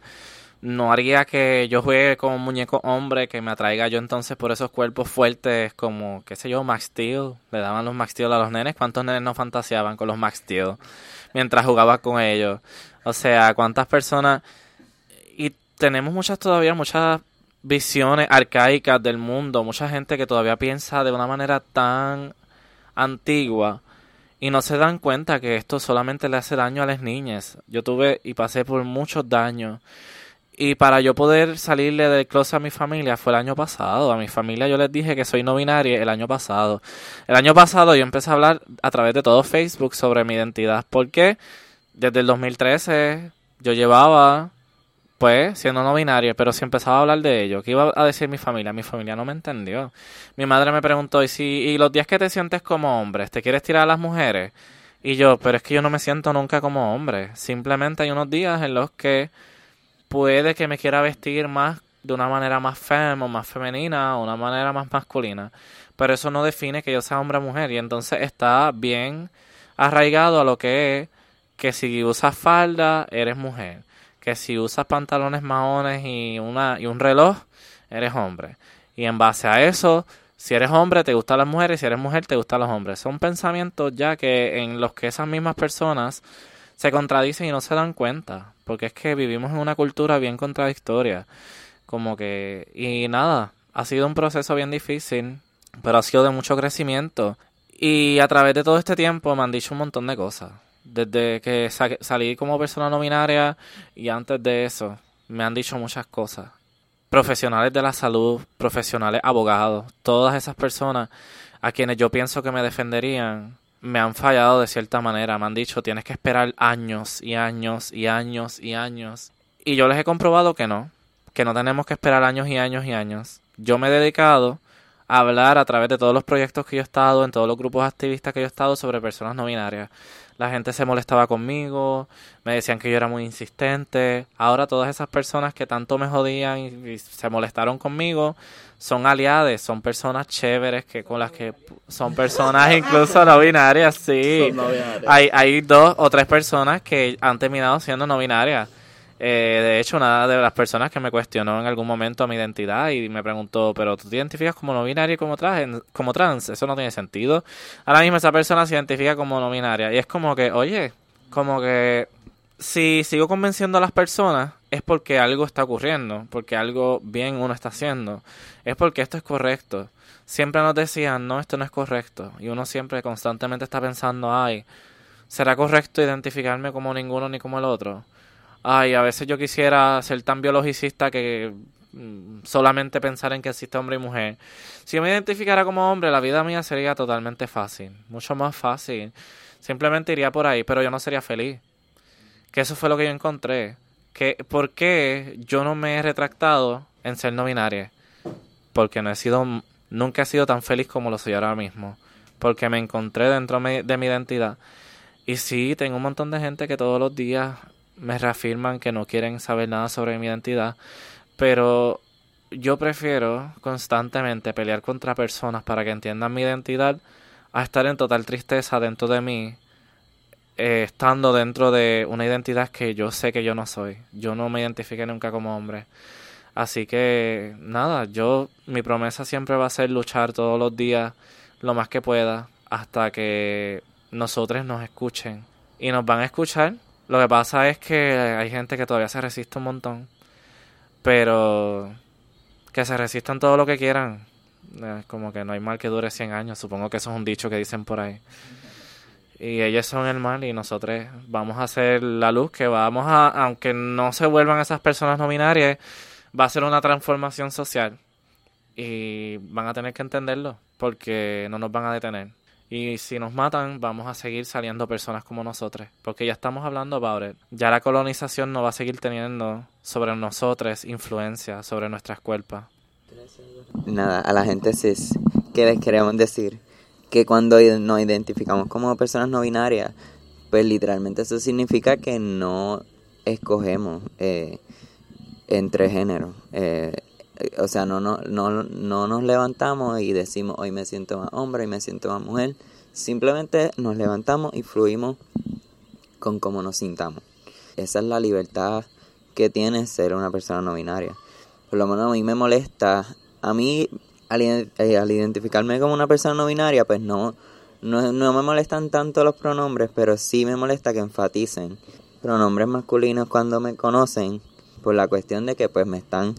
[SPEAKER 1] No haría que yo juegue con un muñeco hombre que me atraiga yo entonces por esos cuerpos fuertes como, qué sé yo, Max Steel. Le daban los Max Steel a los nenes. ¿Cuántos nenes no fantaseaban con los Max Steel mientras jugaba con ellos? O sea, cuántas personas... Y tenemos muchas todavía, muchas visiones arcaicas del mundo, mucha gente que todavía piensa de una manera tan antigua y no se dan cuenta que esto solamente le hace daño a las niñas. Yo tuve y pasé por muchos daños. Y para yo poder salirle del closet a mi familia fue el año pasado. A mi familia yo les dije que soy no binaria el año pasado. El año pasado yo empecé a hablar a través de todo Facebook sobre mi identidad. ¿Por qué? desde el 2013 yo llevaba, pues, siendo no binaria, pero si empezaba a hablar de ello, ¿qué iba a decir mi familia? Mi familia no me entendió. Mi madre me preguntó, ¿y, si, y los días que te sientes como hombre, te quieres tirar a las mujeres? Y yo, pero es que yo no me siento nunca como hombre. Simplemente hay unos días en los que puede que me quiera vestir más de una manera más fem o más femenina o una manera más masculina. Pero eso no define que yo sea hombre o mujer. Y entonces está bien arraigado a lo que es que si usas falda, eres mujer. Que si usas pantalones maones y, una, y un reloj, eres hombre. Y en base a eso, si eres hombre, te gustan las mujeres, si eres mujer, te gustan los hombres. Son pensamientos ya que en los que esas mismas personas se contradicen y no se dan cuenta. Porque es que vivimos en una cultura bien contradictoria. Como que... Y nada, ha sido un proceso bien difícil, pero ha sido de mucho crecimiento. Y a través de todo este tiempo me han dicho un montón de cosas Desde que sa- salí como persona no binaria y antes de eso, me han dicho muchas cosas. Profesionales de la salud, profesionales abogados, todas esas personas a quienes yo pienso que me defenderían, me han fallado de cierta manera. Me han dicho, tienes que esperar años y años y años y años. Y yo les he comprobado que no, que no tenemos que esperar años y años y años. Yo me he dedicado a hablar a través de todos los proyectos que yo he estado, en todos los grupos activistas que yo he estado sobre personas no binarias. La gente se molestaba conmigo, me decían que yo era muy insistente. Ahora todas esas personas que tanto me jodían y, y se molestaron conmigo son aliadas, son personas chéveres que con las que son personas incluso no binarias, sí.
[SPEAKER 3] Son no binarias.
[SPEAKER 1] Hay, hay dos o tres personas que han terminado siendo no binarias. Eh, de hecho, una de las personas que me cuestionó en algún momento mi identidad y me preguntó, pero tú te identificas como no binaria y como trans, como trans, eso no tiene sentido. Ahora mismo esa persona se identifica como no binaria y es como que, oye, como que si sigo convenciendo a las personas es porque algo está ocurriendo, porque algo bien uno está haciendo, es porque esto es correcto. Siempre nos decían, no, esto no es correcto y uno siempre constantemente está pensando, ay, ¿será correcto identificarme como ninguno ni como el otro? Ay, a veces yo quisiera ser tan biologicista que mm, solamente pensar en que existe hombre y mujer. Si me identificara como hombre, la vida mía sería totalmente fácil, mucho más fácil. Simplemente iría por ahí, pero yo no sería feliz. Que eso fue lo que yo encontré. Que, ¿Por qué yo no me he retractado en ser no binaria? Porque no he sido, nunca he sido tan feliz como lo soy ahora mismo. Porque me encontré dentro de mi identidad. Y sí, tengo un montón de gente que todos los días me reafirman que no quieren saber nada sobre mi identidad, pero yo prefiero constantemente pelear contra personas para que entiendan mi identidad a estar en total tristeza dentro de mí, eh, estando dentro de una identidad que yo sé que yo no soy. Yo no me identifiqué nunca como hombre. Así que nada, yo mi promesa siempre va a ser luchar todos los días lo más que pueda hasta que nosotros nos escuchen y nos van a escuchar. Lo que pasa es que hay gente que todavía se resiste un montón, pero que se resistan todo lo que quieran. Eh, como que no hay mal que dure 100 años, supongo que eso es un dicho que dicen por ahí. Y ellos son el mal y nosotros vamos a ser la luz que vamos a, aunque no se vuelvan esas personas no binarias, va a ser una transformación social y van a tener que entenderlo porque no nos van a detener. Y si nos matan, vamos a seguir saliendo personas como nosotros, porque ya estamos hablando about it. Ya la colonización no va a seguir teniendo sobre nosotros influencia sobre nuestras cuerpos.
[SPEAKER 6] Nada, a la gente cis, ¿qué les queremos decir? Que cuando nos identificamos como personas no binarias, pues literalmente eso significa que no escogemos eh, entre géneros. Eh, o sea, no, no, no, no nos levantamos y decimos hoy me siento más hombre y me siento más mujer. Simplemente nos levantamos y fluimos con cómo nos sintamos. Esa es la libertad que tiene ser una persona no binaria. Por lo menos a mí me molesta, a mí al, eh, al identificarme como una persona no binaria, pues no, no, no me molestan tanto los pronombres, pero sí me molesta que enfaticen pronombres masculinos cuando me conocen por la cuestión de que pues me están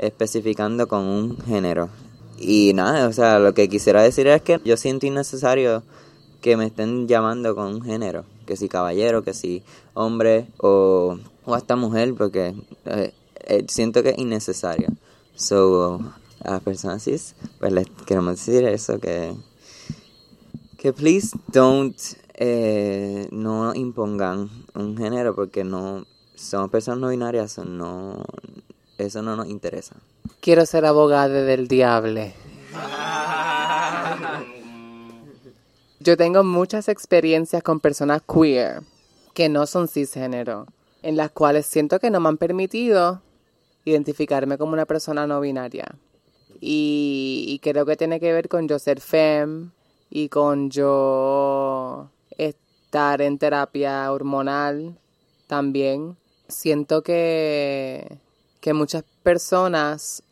[SPEAKER 6] especificando con un género. Y nada, o sea, lo que quisiera decir es que yo siento innecesario que me estén llamando con un género, que si caballero, que si hombre o, o hasta mujer, porque eh, eh, siento que es innecesario. So, a las personas cis, pues les queremos decir eso, que, que please don't, eh, no impongan un género, porque no, somos personas no binarias, no, eso no nos interesa.
[SPEAKER 5] Quiero ser abogada del diablo. Yo tengo muchas experiencias con personas queer que no son cisgénero, en las cuales siento que no me han permitido identificarme como una persona no binaria. Y, y creo que tiene que ver con yo ser fem y con yo estar en terapia hormonal también. Siento que, que muchas personas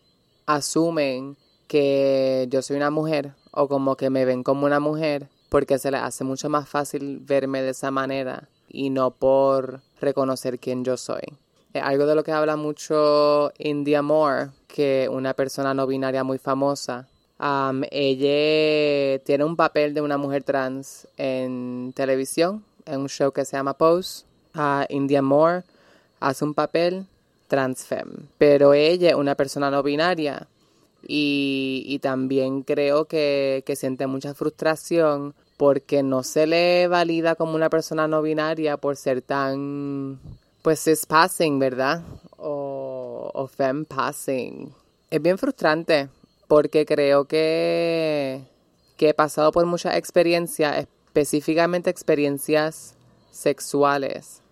[SPEAKER 5] asumen que yo soy una mujer o como que me ven como una mujer porque se les hace mucho más fácil verme de esa manera y no por reconocer quién yo soy. Es algo de lo que habla mucho India Moore, que una persona no binaria muy famosa. Am, ella tiene un papel de una mujer trans en televisión, en un show que se llama Pose. a India Moore hace un papel transfem, pero ella es una persona no binaria y, y también creo que, que siente mucha frustración porque no se le valida como una persona no binaria por ser tan, pues es passing, ¿verdad? O, o fem passing. Es bien frustrante porque creo que, que he pasado por muchas experiencias, específicamente experiencias sexuales,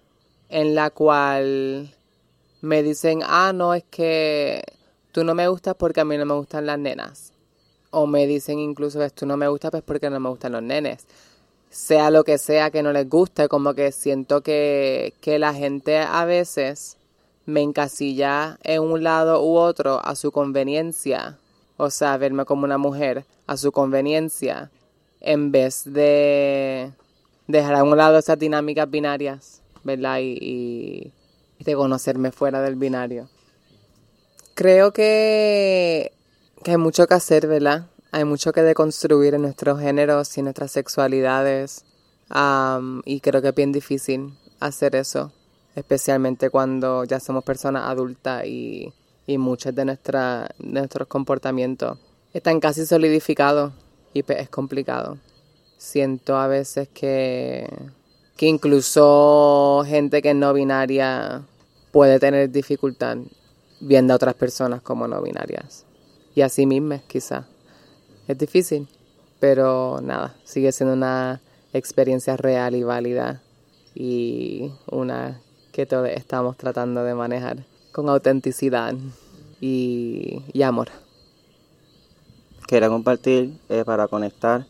[SPEAKER 5] en la cual me dicen, ah, no, es que tú no me gustas porque a mí no me gustan las nenas. O me dicen incluso, es tú no me gustas pues porque no me gustan los nenes. Sea lo que sea que no les guste, como que siento que, que la gente a veces me encasilla en un lado u otro a su conveniencia. O sea, verme como una mujer a su conveniencia en vez de dejar a un lado esas dinámicas binarias, ¿verdad? Y, y de conocerme fuera del binario. Creo que, que hay mucho que hacer, ¿verdad? Hay mucho que deconstruir en nuestros géneros y nuestras sexualidades. Y creo que es bien difícil hacer eso, especialmente cuando ya somos personas adultas y, y muchos de, nuestra, de nuestros comportamientos están casi solidificados y pues es complicado. Siento a veces que, que incluso gente que es no binaria puede tener dificultad viendo a otras personas como no binarias. Y así mismas, quizás. Es difícil, pero nada, sigue siendo una experiencia real y válida y una que todos estamos tratando de manejar con autenticidad y, y amor.
[SPEAKER 2] Quería compartir eh, para conectar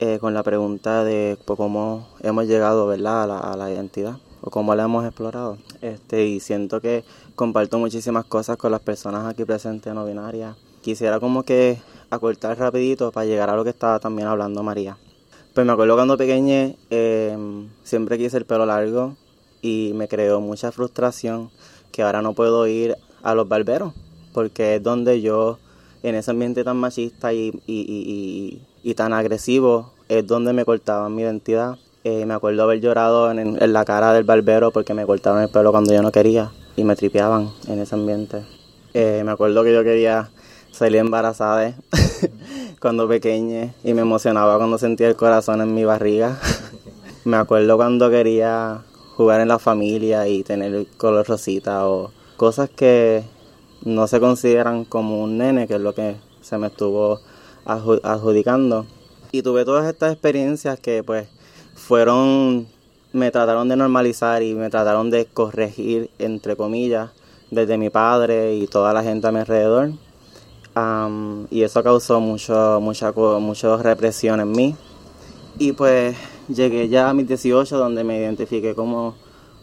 [SPEAKER 2] eh, con la pregunta de pues, cómo hemos llegado ¿verdad? A, la, a la identidad o cómo la hemos explorado. Este, y siento que comparto muchísimas cosas con las personas aquí presentes no binarias. Quisiera como que acortar rapidito para llegar a lo que estaba también hablando María. Pues me acuerdo cuando pequeñe eh, siempre quise el pelo largo y me creó mucha frustración que ahora no puedo ir a los barberos porque es donde yo en ese ambiente tan machista y, y, y, y tan agresivo es donde me cortaban mi identidad. Eh, me acuerdo haber llorado en, en, la cara del barbero porque me cortaban el pelo cuando yo no quería y me tripeaban en ese ambiente. Eh, me acuerdo que yo quería salir embarazada cuando pequeña y me emocionaba cuando sentía el corazón en mi barriga. me acuerdo cuando quería jugar en la familia y tener el color rosita o cosas que no se consideran como un nene, que es lo que se me estuvo adjudicando. Y tuve todas estas experiencias que pues fueron, me trataron de normalizar y me trataron de corregir, entre comillas, desde mi padre y toda la gente a mi alrededor. Y eso causó mucho, mucha, mucha represión en mí. Y pues llegué ya a mis 18 donde me identifiqué como,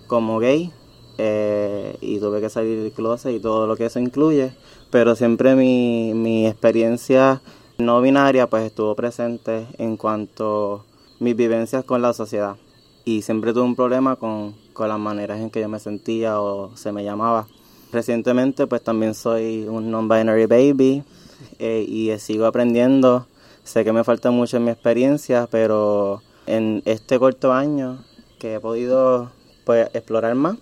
[SPEAKER 2] como gay eh, y tuve que salir del closet y todo lo que eso incluye. Pero siempre mi, mi experiencia no binaria pues estuvo presente en cuanto a mis vivencias con la sociedad. Y siempre tuve un problema con, con las maneras en que yo me sentía o se me llamaba. Recientemente pues también soy un non-binary baby eh, y sigo aprendiendo. Sé que me falta mucho en mi experiencia, pero en este corto año que he podido pues, explorar más,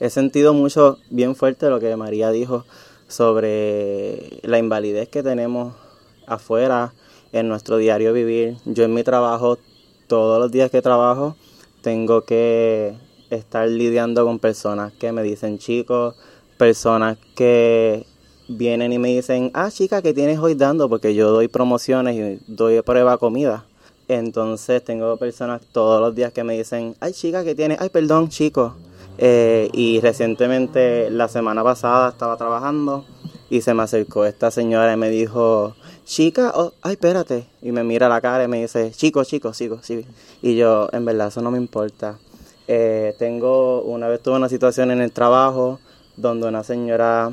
[SPEAKER 2] he sentido mucho bien fuerte lo que María dijo sobre la invalidez que tenemos afuera en nuestro diario vivir. Yo en mi trabajo, todos los días que trabajo, tengo que estar lidiando con personas que me dicen chicos, personas que vienen y me dicen, ah chica, ¿qué tienes hoy dando? Porque yo doy promociones y doy prueba comida. Entonces tengo personas todos los días que me dicen, ay chica, ¿qué tienes? Ay, perdón, chico. Eh, y recientemente, la semana pasada, estaba trabajando y se me acercó esta señora y me dijo, chica, oh, ay, espérate. Y me mira la cara y me dice, chico, chico, chico, sí. Y yo, en verdad, eso no me importa. Eh, tengo, una vez tuve una situación en el trabajo donde una señora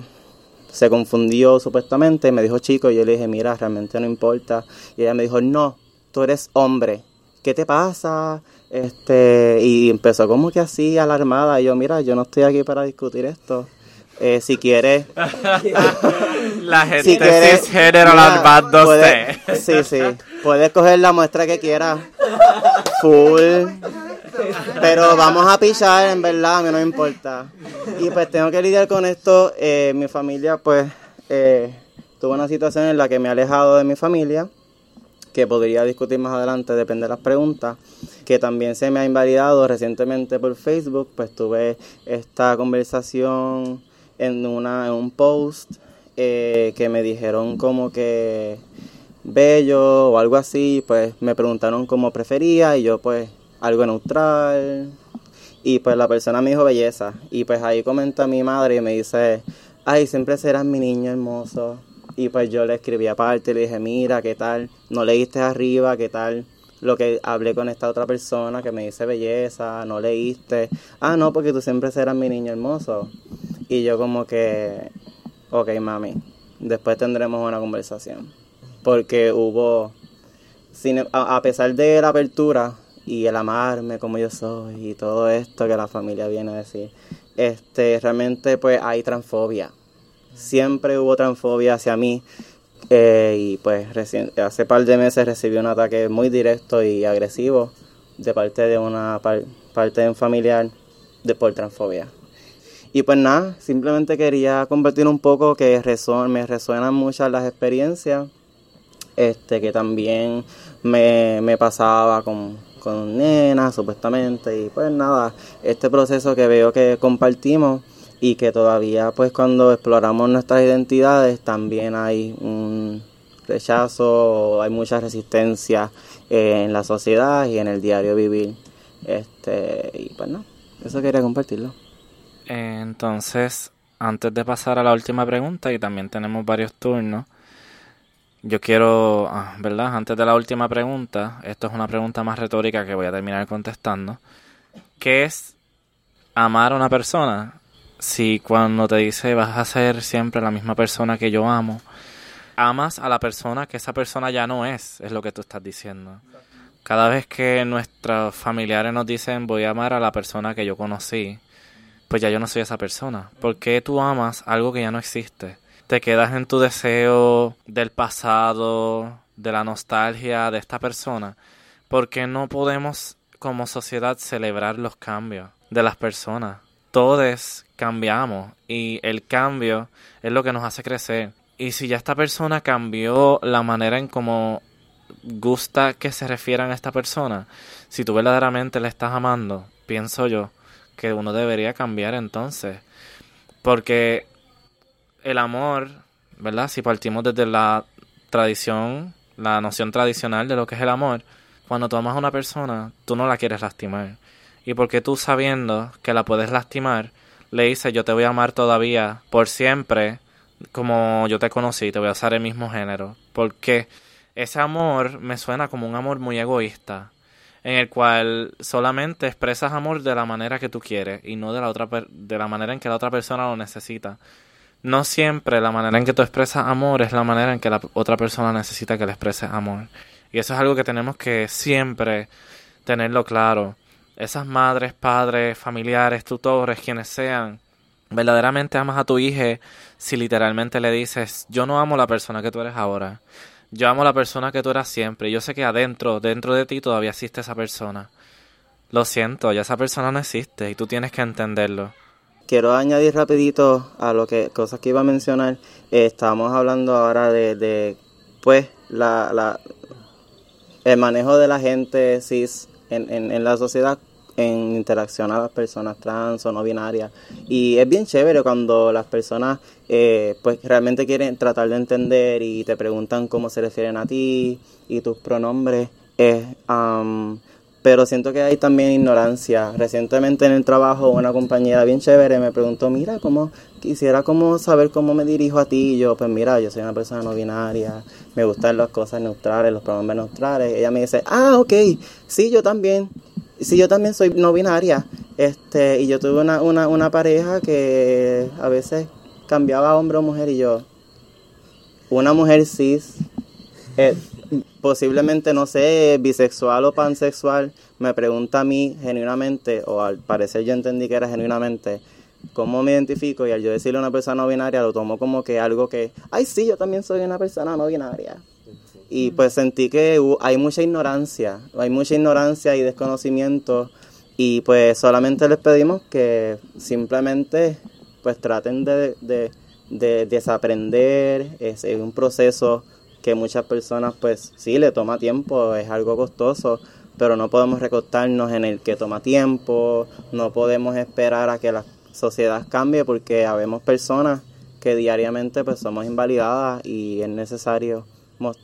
[SPEAKER 2] se confundió supuestamente y me dijo chico y yo le dije, mira, realmente no importa. Y ella me dijo, no, tú eres hombre. ¿Qué te pasa? Este, y empezó como que así alarmada. Y yo, mira, yo no estoy aquí para discutir esto. Eh, si quieres.
[SPEAKER 1] la gente si quieres, cisgénero las
[SPEAKER 2] Sí, sí. Puedes coger la muestra que quieras. Full. Pero vamos a pichar, en verdad, a mí no me importa. Y pues tengo que lidiar con esto. Eh, mi familia, pues, eh, tuvo una situación en la que me he alejado de mi familia, que podría discutir más adelante, depende de las preguntas, que también se me ha invalidado recientemente por Facebook, pues tuve esta conversación en, una, un post eh, que me dijeron como que bello o algo así, pues me preguntaron cómo prefería y yo pues algo neutral. Y pues la persona me dijo belleza. Y pues ahí comenta mi madre y me dice, ay, siempre serás mi niño hermoso. Y pues yo le escribí aparte le dije, mira, ¿qué tal? No leíste arriba, ¿qué tal? Lo que hablé con esta otra persona que me dice belleza, no leíste. Ah, no, porque tú siempre serás mi niño hermoso. Y yo como que, ok, mami, después tendremos una conversación. Porque hubo, a pesar de la apertura, y el amarme como yo soy y todo esto que la familia viene a decir, este, realmente pues hay transfobia. Siempre hubo transfobia hacia mí eh, y pues recién, hace par de meses recibí un ataque muy directo y agresivo de parte de una parte de un familiar de por transfobia. Y pues nada, simplemente quería compartir un poco que me resuenan muchas las experiencias este que también me, me pasaba con con nenas supuestamente y pues nada, este proceso que veo que compartimos y que todavía pues cuando exploramos nuestras identidades también hay un rechazo, hay mucha resistencia eh, en la sociedad y en el diario vivir. Este, y pues no, eso quería compartirlo.
[SPEAKER 1] Entonces, antes de pasar a la última pregunta, y también tenemos varios turnos, yo quiero, ah, ¿verdad? Antes de la última pregunta, esto es una pregunta más retórica que voy a terminar contestando. ¿Qué es amar a una persona? Si cuando te dice vas a ser siempre la misma persona que yo amo, amas a la persona que esa persona ya no es, es lo que tú estás diciendo. Cada vez que nuestros familiares nos dicen voy a amar a la persona que yo conocí, pues ya yo no soy esa persona. ¿Por qué tú amas algo que ya no existe? te quedas en tu deseo del pasado, de la nostalgia de esta persona, porque no podemos como sociedad celebrar los cambios de las personas. Todos cambiamos y el cambio es lo que nos hace crecer. Y si ya esta persona cambió la manera en cómo gusta que se refieran a esta persona, si tú verdaderamente le estás amando, pienso yo que uno debería cambiar entonces. Porque el amor, ¿verdad? Si partimos desde la tradición, la noción tradicional de lo que es el amor, cuando tú amas a una persona, tú no la quieres lastimar. Y porque tú sabiendo que la puedes lastimar, le dices yo te voy a amar todavía por siempre como yo te conocí, te voy a usar el mismo género. Porque ese amor me suena como un amor muy egoísta, en el cual solamente expresas amor de la manera que tú quieres y no de la otra de la manera en que la otra persona lo necesita no siempre la manera en que tú expresas amor es la manera en que la otra persona necesita que le expreses amor. Y eso es algo que tenemos que siempre tenerlo claro. Esas madres, padres, familiares, tutores, quienes sean, verdaderamente amas a tu hija si literalmente le dices, yo no amo la persona que tú eres ahora. Yo amo la persona que tú eras siempre. Yo sé que adentro, dentro de ti todavía existe esa persona. Lo siento, ya esa persona no existe y tú tienes que entenderlo
[SPEAKER 2] quiero añadir rapidito a lo que cosas que iba a mencionar. Eh, estamos hablando ahora de, de pues, la, la, el manejo de la gente cis en, en, en la sociedad en interacción a las personas trans o no binarias. Y es bien chévere cuando las personas eh, pues realmente quieren tratar de entender y te preguntan cómo se refieren a ti y tus pronombres. es pero siento que hay también ignorancia. Recientemente en el trabajo una compañera bien chévere me preguntó, mira, cómo quisiera como saber cómo me dirijo a ti. Yo, pues mira, yo soy una persona no binaria, me gustan las cosas neutrales, los pronombres neutrales. Ella me dice, ah, ok, sí, yo también. Sí, yo también soy no binaria. Este, y yo tuve una, una, una pareja que a veces cambiaba hombre o mujer y yo, una mujer cis, eh, posiblemente, no sé, bisexual o pansexual, me pregunta a mí genuinamente, o al parecer yo entendí que era genuinamente, cómo me identifico y al yo decirle a una persona no binaria lo tomo como que algo que, ay sí, yo también soy una persona no binaria. Y pues sentí que hay mucha ignorancia, hay mucha ignorancia y desconocimiento Y pues solamente les pedimos que simplemente pues traten de, de, de desaprender, es un proceso que muchas personas pues sí le toma tiempo, es algo costoso, pero no podemos recostarnos en el que toma tiempo, no podemos esperar a que la sociedad cambie porque habemos personas que diariamente pues somos invalidadas y es necesario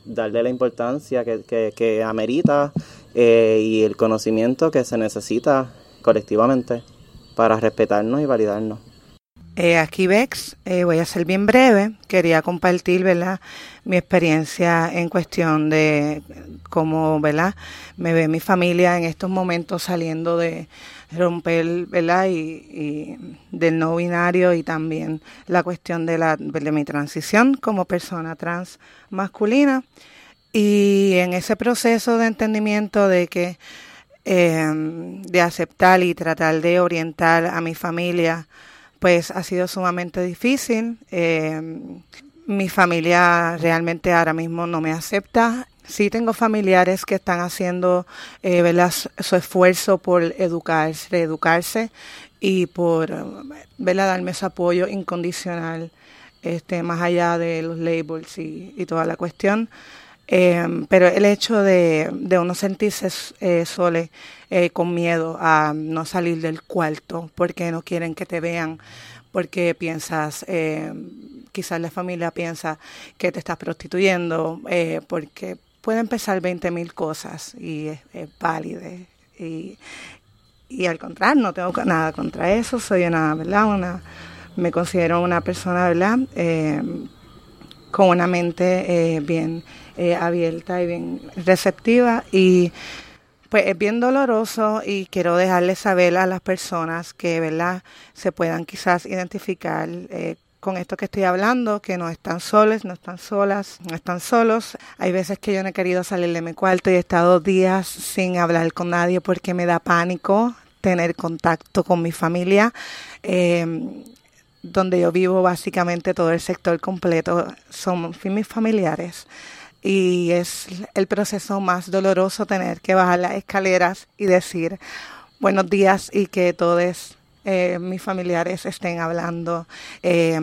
[SPEAKER 2] darle la importancia que, que, amerita eh, y el conocimiento que se necesita colectivamente para respetarnos y validarnos.
[SPEAKER 7] Eh, aquí Vex, eh, voy a ser bien breve. Quería compartir, ¿verdad? Mi experiencia en cuestión de cómo, ¿verdad? Me ve mi familia en estos momentos saliendo de romper, ¿verdad? Y, del no binario y también la cuestión de, la, de mi transición como persona trans masculina. Y en ese proceso de entendimiento de que, eh, de aceptar y tratar de orientar a mi familia, pues ha sido sumamente difícil. Eh, mi familia realmente ahora mismo no me acepta. Sí tengo familiares que están haciendo eh, su esfuerzo por educarse, reeducarse y por darme ese apoyo incondicional, este, más allá de los labels y, toda la cuestión. Eh, pero el hecho de, de uno sentirse eh, sole, eh, con miedo a no salir del cuarto porque no quieren que te vean, porque piensas, eh, quizás la familia piensa que te estás prostituyendo, eh, porque pueden empezar 20 mil cosas y es, es válido. Y, y al contrario, no tengo nada contra eso, soy una, ¿verdad? Una, me considero una persona, ¿verdad? Eh, con una mente eh, bien eh, abierta y bien receptiva y pues es bien doloroso y quiero dejarles saber a las personas que, ¿verdad?, se puedan quizás identificar eh, con esto que estoy hablando, que no están solos, no están solas, no están solos. Hay veces que yo no he querido salir de mi cuarto y he estado días sin hablar con nadie porque me da pánico tener contacto con mi familia. Eh, donde yo vivo básicamente todo el sector completo son mis familiares y es el proceso más doloroso tener que bajar las escaleras y decir buenos días y que todos eh, mis familiares estén hablando eh,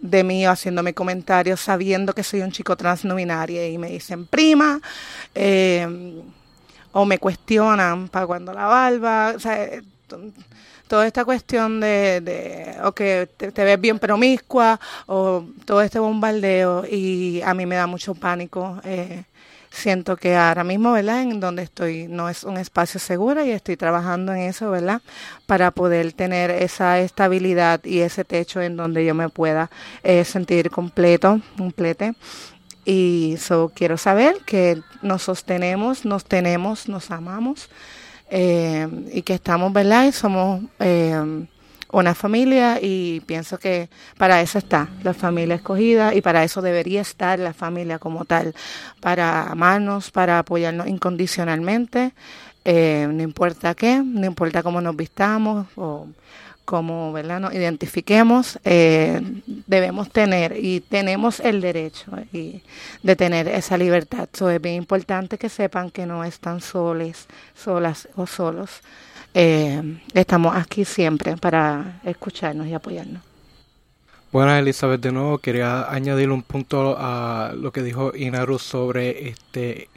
[SPEAKER 7] de mí o haciéndome comentarios sabiendo que soy un chico trans no binario y me dicen prima eh, o me cuestionan para cuando la barba, o sea, toda esta cuestión de, de o que te, te, ves bien promiscua o todo este bombardeo y a mí me da mucho pánico. Eh, siento que ahora mismo, ¿verdad? En donde estoy no es un espacio seguro y estoy trabajando en eso, ¿verdad? Para poder tener esa estabilidad y ese techo en donde yo me pueda eh, sentir completo, complete. Y so, quiero saber que nos sostenemos, nos tenemos, nos amamos eh, y que estamos, ¿verdad? Y somos eh, una familia y pienso que para eso está la familia escogida y para eso debería estar la familia como tal, para amarnos, para apoyarnos incondicionalmente, eh, no importa qué, no importa cómo nos vistamos o como ¿verdad? nos identifiquemos, eh, debemos tener y tenemos el derecho y, de tener esa libertad. So, es bien importante que sepan que no están soles, solas o solos. Eh, estamos aquí siempre para escucharnos y apoyarnos.
[SPEAKER 8] Bueno, Elizabeth, de nuevo quería añadir un punto a lo que dijo Inaru sobre este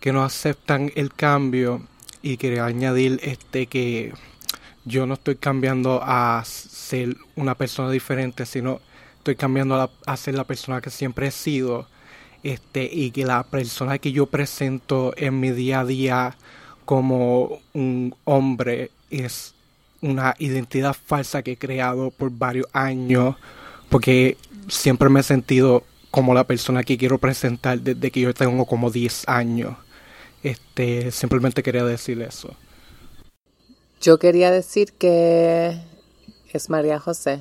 [SPEAKER 8] que no aceptan el cambio y quería añadir este que yo no estoy cambiando a ser una persona diferente, sino estoy cambiando a, a, ser la persona que siempre he sido. Este, y que la persona que yo presento en mi día a día como un hombre es una identidad falsa que he creado por varios años, porque siempre me he sentido como la persona que quiero presentar desde que yo tengo como 10 años. Este, simplemente quería decir eso.
[SPEAKER 5] Yo quería decir que es María José,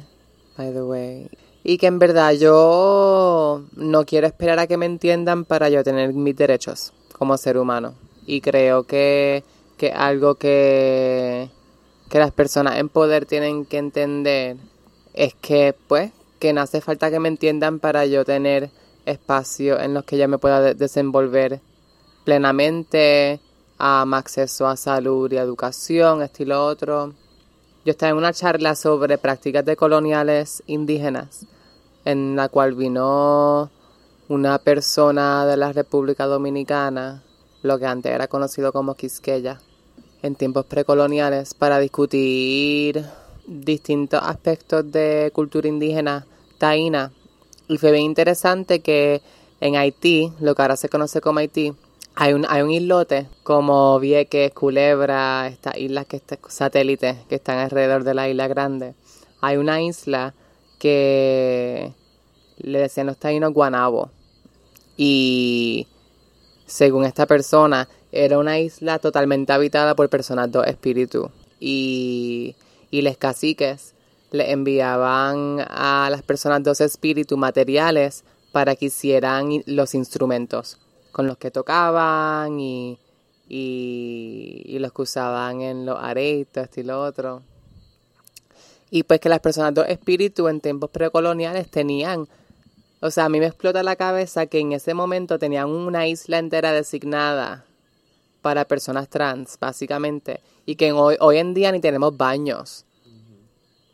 [SPEAKER 5] by the way. Y que en verdad yo no quiero esperar a que me entiendan para yo tener mis derechos como ser humano. Y creo que, que algo que, que las personas en poder tienen que entender es que, pues, que no hace falta que me entiendan para yo tener espacio en los que yo me pueda de desenvolver plenamente, um, acceso a salud y educación, estilo otro. Yo estaba en una charla sobre prácticas decoloniales indígenas, en la cual vino una persona de la República Dominicana, lo que antes era conocido como Quisqueya, en tiempos precoloniales, para discutir distintos aspectos de cultura indígena taína. Y fue bien interesante que en Haití, lo que ahora se conoce como Haití, hay un, hay un islote como Vieques, Culebra, estas islas que satélites que están alrededor de la isla grande. Hay una isla que le decían los taínos Guanabo. Y según esta persona, era una isla totalmente habitada por personas dos espíritus. Y, y los caciques le enviaban a las personas dos espíritus materiales para que hicieran los instrumentos con los que tocaban y, y, los que usaban en los areitos, y lo otro. Y pues que las personas dos espíritus en tiempos precoloniales tenían, o sea, a mí me explota la cabeza que en ese momento tenían una isla entera designada para personas trans, básicamente, y que hoy, hoy en día ni tenemos baños.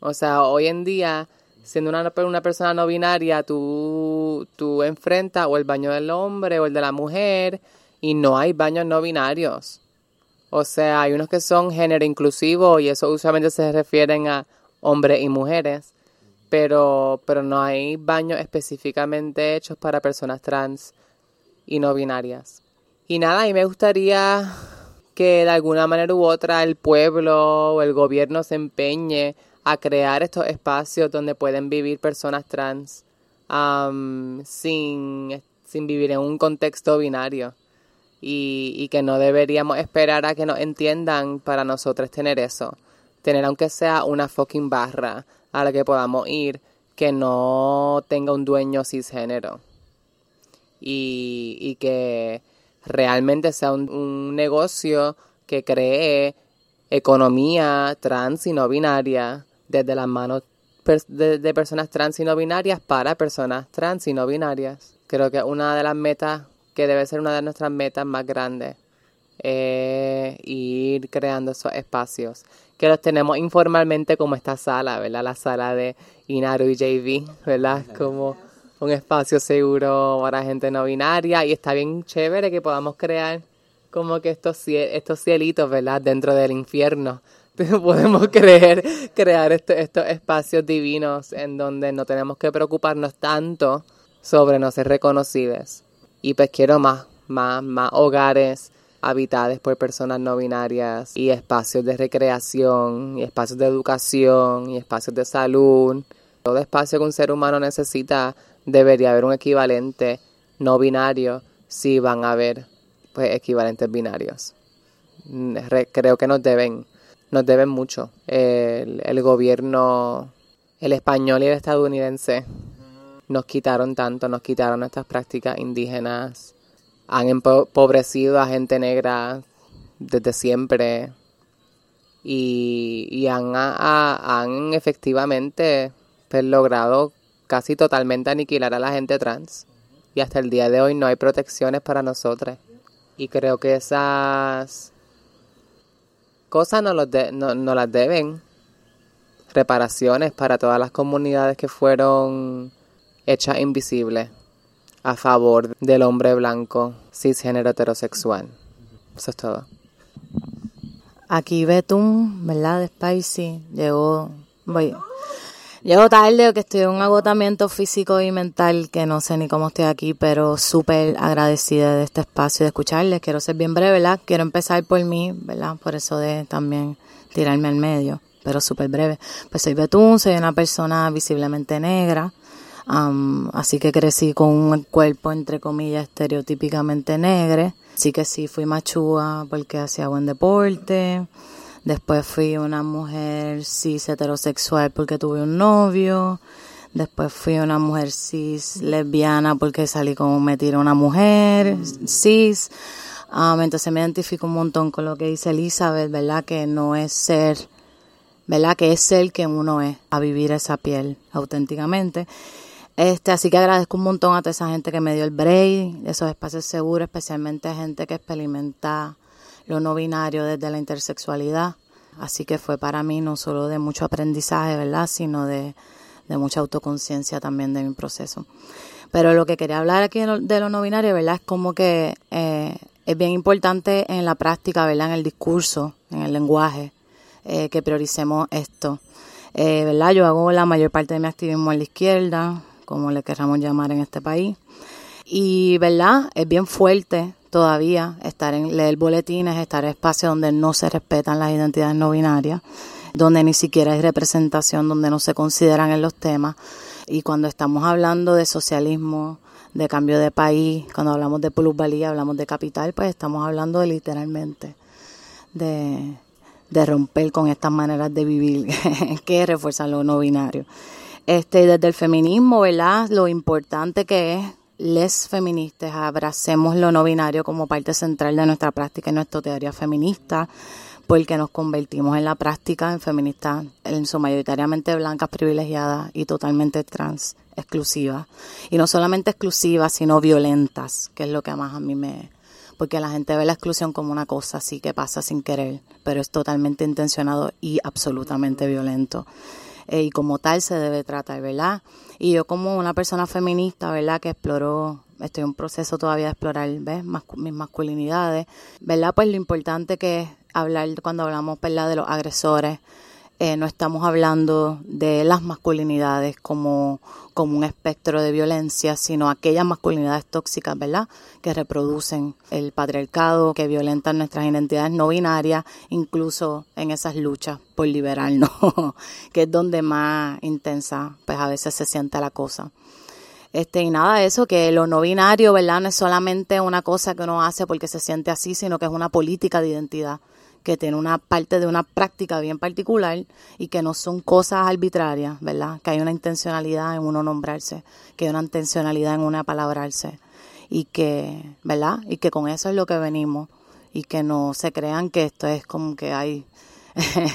[SPEAKER 5] O sea, hoy en día siendo una, una persona no binaria, tú, tú enfrentas o el baño del hombre o el de la mujer y no hay baños no binarios. O sea, hay unos que son género inclusivo y eso usualmente se refieren a hombres y mujeres, pero, pero no hay baños específicamente hechos para personas trans y no binarias. Y nada, a mí me gustaría que de alguna manera u otra el pueblo o el gobierno se empeñe a crear estos espacios donde pueden vivir personas trans sin, sin vivir en un contexto binario y, y que no deberíamos esperar a que nos entiendan para nosotros tener eso. Tener aunque sea una fucking barra a la que podamos ir que no tenga un dueño cisgénero y, y que realmente sea un, negocio que cree economía trans y no binaria desde las manos de, personas trans y no binarias para personas trans y no binarias. Creo que una de las metas, que debe ser una de nuestras metas más grandes, es ir creando esos espacios que los tenemos informalmente como esta sala, ¿verdad? La sala de Inaru y JV, ¿verdad? Como un espacio seguro para gente no binaria y está bien chévere que podamos crear como que estos, estos cielitos, ¿verdad? Dentro del infierno podemos creer, crear este, estos espacios divinos en donde no tenemos que preocuparnos tanto sobre no ser reconocidos. Y pues quiero más, más, más hogares habitados por personas no binarias y espacios de recreación y espacios de educación y espacios de salud. Todo espacio que un ser humano necesita debería haber un equivalente no binario si van a haber pues equivalentes binarios. Creo que nos deben nos deben mucho. El, el gobierno, el español y el estadounidense, nos quitaron tanto, nos quitaron nuestras prácticas indígenas, han empobrecido a gente negra desde siempre y, han, efectivamente pues, logrado casi totalmente aniquilar a la gente trans. Y hasta el día de hoy no hay protecciones para nosotros. Y creo que esas cosas los no, las deben. Reparaciones para todas las comunidades que fueron hechas invisibles a favor del hombre blanco cisgénero heterosexual. Eso es todo.
[SPEAKER 9] Aquí Betún, ¿verdad? De Spicy, llegó, voy, Llego tarde que estoy en un agotamiento físico y mental que no sé ni cómo estoy aquí, pero súper agradecida de este espacio de escucharles. Quiero ser bien breve, ¿verdad? Quiero empezar por mí, ¿verdad? Por eso de también tirarme al medio, pero súper breve. Pues soy Betún, soy una persona visiblemente negra, así que crecí con un cuerpo, entre comillas, estereotípicamente negro. Así que sí, fui machúa porque hacía buen deporte Después fui una mujer cis heterosexual porque tuve un novio. Después fui una mujer cis lesbiana porque salí como me tiró una mujer cis. Um, entonces me identifico un montón con lo que dice Elizabeth, ¿verdad? Que no es ser, ¿verdad? Que es ser que uno es, a vivir esa piel auténticamente. Este, así que agradezco un montón a toda esa gente que me dio el break, esos espacios seguros, especialmente gente que experimenta lo no binario desde la intersexualidad. Así que fue para mí no solo de mucho aprendizaje, ¿verdad? Sino de, de mucha autoconciencia también de mi proceso. Pero lo que quería hablar aquí de lo no binario, ¿verdad? Es como que eh, es bien importante en la práctica, ¿verdad? En el discurso, en el lenguaje, eh, que prioricemos esto. Eh, ¿Verdad? Yo hago la mayor parte de mi activismo en la izquierda, como le queramos llamar en este país. Y, ¿verdad? Es bien fuerte todavía estar en leer boletines, estar en espacios donde no se respetan las identidades no binarias, donde ni siquiera hay representación, donde no se consideran en los temas. Y cuando estamos hablando de socialismo, de cambio de país, cuando hablamos de plusvalía, hablamos de capital, pues estamos hablando de literalmente de, de romper con estas maneras de vivir que refuerzan lo no binario. Este, desde el feminismo, ¿verdad? Lo importante que es les feministas abracemos lo no binario como parte central de nuestra práctica y nuestra teoría feminista, porque nos convertimos en la práctica en feministas, en su mayoritariamente blancas, privilegiadas y totalmente trans, exclusivas. Y no solamente exclusivas, sino violentas, que es lo que más a mí me... Porque la gente ve la exclusión como una cosa así que pasa sin querer, pero es totalmente intencionado y absolutamente violento. Eh, y como tal se debe tratar, ¿verdad? Y yo como una persona feminista, ¿verdad? Que exploró, estoy en un proceso todavía de explorar, ¿ves? mis masculinidades, ¿verdad? Pues lo importante que es hablar cuando hablamos, ¿verdad? De los agresores, eh, no estamos hablando de las masculinidades como, como un espectro de violencia, sino aquellas masculinidades tóxicas, ¿verdad? Que reproducen el patriarcado, que violentan nuestras identidades no binarias, incluso en esas luchas por liberarnos, que es donde más intensa, pues a veces se siente la cosa. Este, y nada, eso, que lo no binario, ¿verdad? No es solamente una cosa que uno hace porque se siente así, sino que es una política de identidad que tiene una parte de una práctica bien particular y que no son cosas arbitrarias, ¿verdad? Que hay una intencionalidad en uno nombrarse, que hay una intencionalidad en una palabrarse y que, ¿verdad? Y que con eso es lo que venimos y que no se crean que esto es como que hay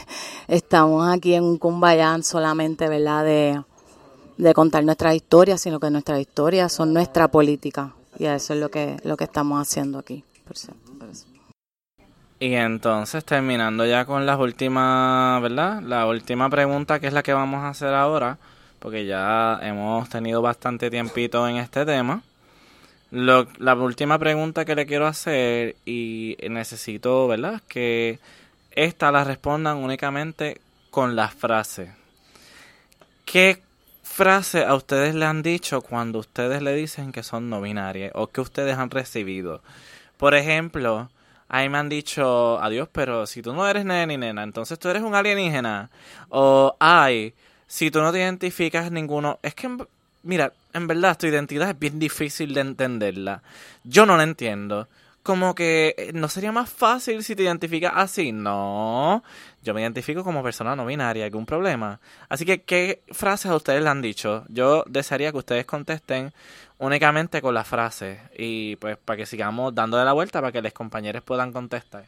[SPEAKER 9] estamos aquí en un cumbayán solamente, ¿verdad? De, contar nuestras historias, sino que nuestras historias son nuestra política y eso es lo que lo que estamos haciendo aquí. Por
[SPEAKER 1] y entonces terminando ya con las últimas, ¿verdad? La última pregunta que es la que vamos a hacer ahora, porque ya hemos tenido bastante tiempito en este tema. Lo, la última pregunta que le quiero hacer y necesito, ¿verdad? Que esta la respondan únicamente con las frases. ¿Qué frase a ustedes le han dicho cuando ustedes le dicen que son no binarias o que ustedes han recibido? Por ejemplo, ahí me han dicho, adiós, pero si tú no eres nena ni nena, entonces tú eres un alienígena. O, ay, si tú no te identificas ninguno, es que, mira, en verdad tu identidad es bien difícil de entenderla. Yo no la entiendo. Como que eh, no sería más fácil si te identificas así. No, yo me identifico como persona no binaria, ¿algún problema? Así que, ¿qué frases a ustedes le han dicho? Yo desearía que ustedes contesten únicamente con las frases y pues para que sigamos dándole la vuelta para que los compañeros puedan contestar.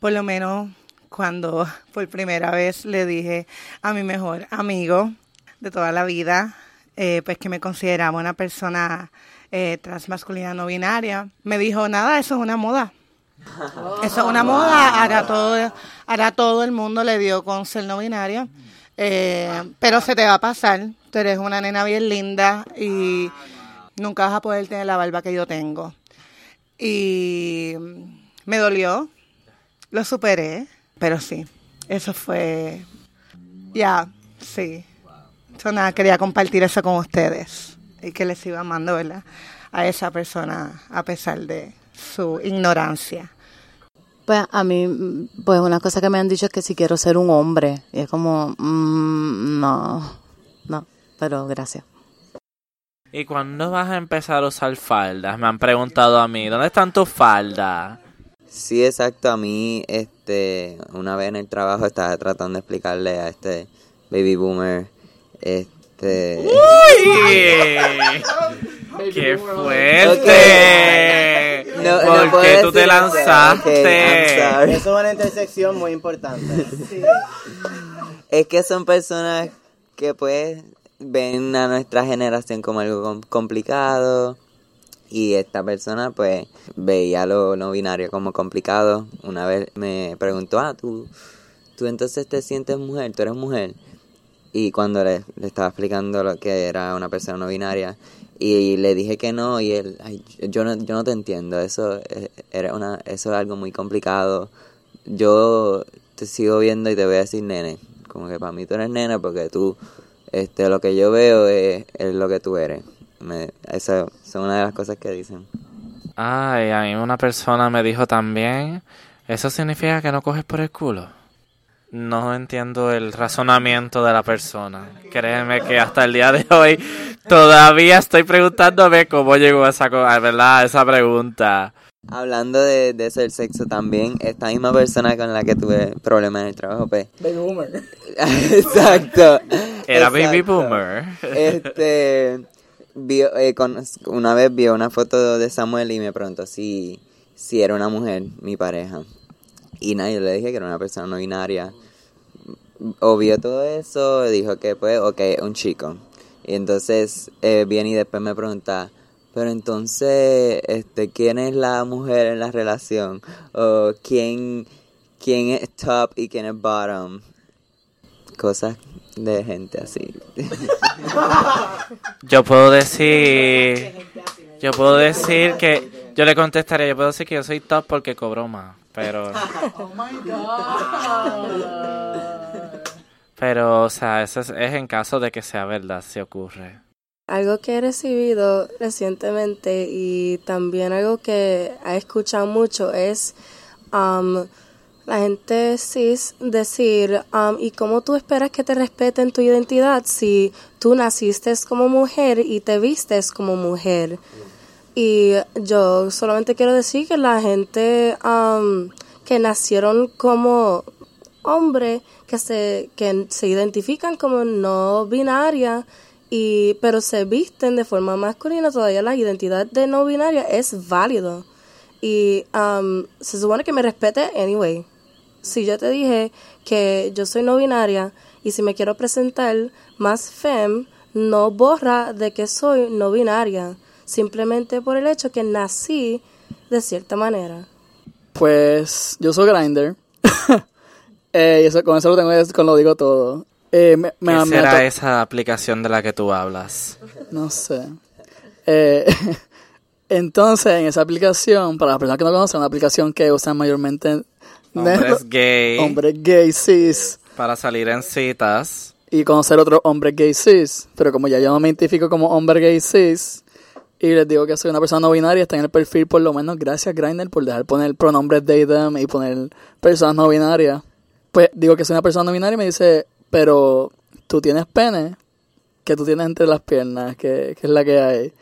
[SPEAKER 7] Por lo menos cuando por primera vez le dije a mi mejor amigo de toda la vida, eh, pues que me consideraba una persona eh, transmasculina no binaria, me dijo, nada, eso es una moda. Eso es una moda, ahora todo, ahora todo el mundo le dio con ser no binario. Eh, pero se te va a pasar. Eres una nena bien linda y nunca vas a poder tener la barba que yo tengo. Y me dolió, lo superé, pero sí, eso fue, ya, sí. Eso nada, quería compartir eso con ustedes y que les iba amando, ¿verdad? A esa persona a pesar de su ignorancia.
[SPEAKER 9] Pues a mí, pues una cosa que me han dicho es que si quiero ser un hombre. Y es como, mm, no, no, pero gracias.
[SPEAKER 1] ¿Y cuándo vas a empezar a usar faldas? Me han preguntado a mí, ¿dónde están tus faldas?
[SPEAKER 6] Sí, exacto. A mí, este, una vez en el trabajo estaba tratando de explicarle a este baby boomer, este...
[SPEAKER 1] ¡Uy! ¡Qué fuerte! ¿Por qué tú te lanzaste?
[SPEAKER 2] Eso es una intersección muy importante.
[SPEAKER 6] Es que son personas que pues ven a nuestra generación como algo complicado Y esta persona pues veía lo no binario como complicado. Una vez me preguntó, ah, tú, tú entonces te sientes mujer, tú eres mujer. Y cuando le, le estaba explicando lo que era una persona no binaria, y le dije que no, y él, ay, yo no, yo no te entiendo, eso es, era una, eso es algo muy complicado. Yo te sigo viendo y te voy a decir nene, como que para mí tú eres nena porque tú, este, lo que yo veo es, es lo que tú eres. Me, esa son una de las cosas que dicen.
[SPEAKER 1] Ay, a mí una persona me dijo también, ¿eso significa que no coges por el culo? No entiendo el razonamiento de la persona. Créeme que hasta el día de hoy todavía estoy preguntándome cómo llegó a esa, a verdad, esa pregunta.
[SPEAKER 6] Hablando de, de ese sexo también, esta misma persona con la que tuve problemas en el trabajo, pues...
[SPEAKER 3] Baby boomer.
[SPEAKER 6] Exacto.
[SPEAKER 1] Era Baby. Boomer.
[SPEAKER 6] Este, vio, eh, con- una vez vio una foto de Samuel y me preguntó si, si era una mujer, mi pareja. Y nada, yo le dije que era una persona no binaria. O vio todo eso, dijo que pues, ok, un chico. Y entonces eh, viene y después me pregunta, pero entonces, este, ¿quién es la mujer en la relación? O quién, quién es top y quién es bottom. Cosas de gente así.
[SPEAKER 1] Yo puedo decir, yo puedo decir que, yo le contestaré, yo puedo decir que yo soy top porque cobro más, pero,
[SPEAKER 3] Oh my god.
[SPEAKER 1] pero, o sea, eso es, es en caso de que sea verdad, si ocurre.
[SPEAKER 4] Algo que he recibido recientemente y también algo que he escuchado mucho es um, la gente cis decir, um, ¿y cómo tú esperas que te respeten tu identidad si tú naciste como mujer y te vistes como mujer? Y yo solamente quiero decir que la gente um, que nacieron como hombre, que se, que se identifican como no binaria, y, pero se visten de forma masculina, todavía la identidad de no binaria es válido. Y um, se supone que me respete anyway. Si yo te dije que yo soy no binaria y si me quiero presentar más fem, no borra de que soy no binaria, simplemente por el hecho que nací de cierta manera.
[SPEAKER 3] Pues yo soy Grinder. eh, con eso lo digo todo. Eh, me, me-
[SPEAKER 1] ¿Qué será esa aplicación de la que tú hablas?
[SPEAKER 3] No sé. Eh, entonces, en esa aplicación, para las personas que no conocen, una aplicación que usan mayormente
[SPEAKER 1] Hombres gay
[SPEAKER 3] hombres gay cis
[SPEAKER 1] para salir en citas.
[SPEAKER 3] y conocer otros hombres gay cis. Pero como ya yo no me identifico como hombre gay cis y les digo que soy una persona no binaria, está en el perfil por lo menos. Gracias, Grindr, por dejar poner pronombres they, them y poner personas no binarias. Pues digo que soy una persona no binaria y me dice, pero tú tienes pene, que tú tienes entre las piernas, que, que es la que hay.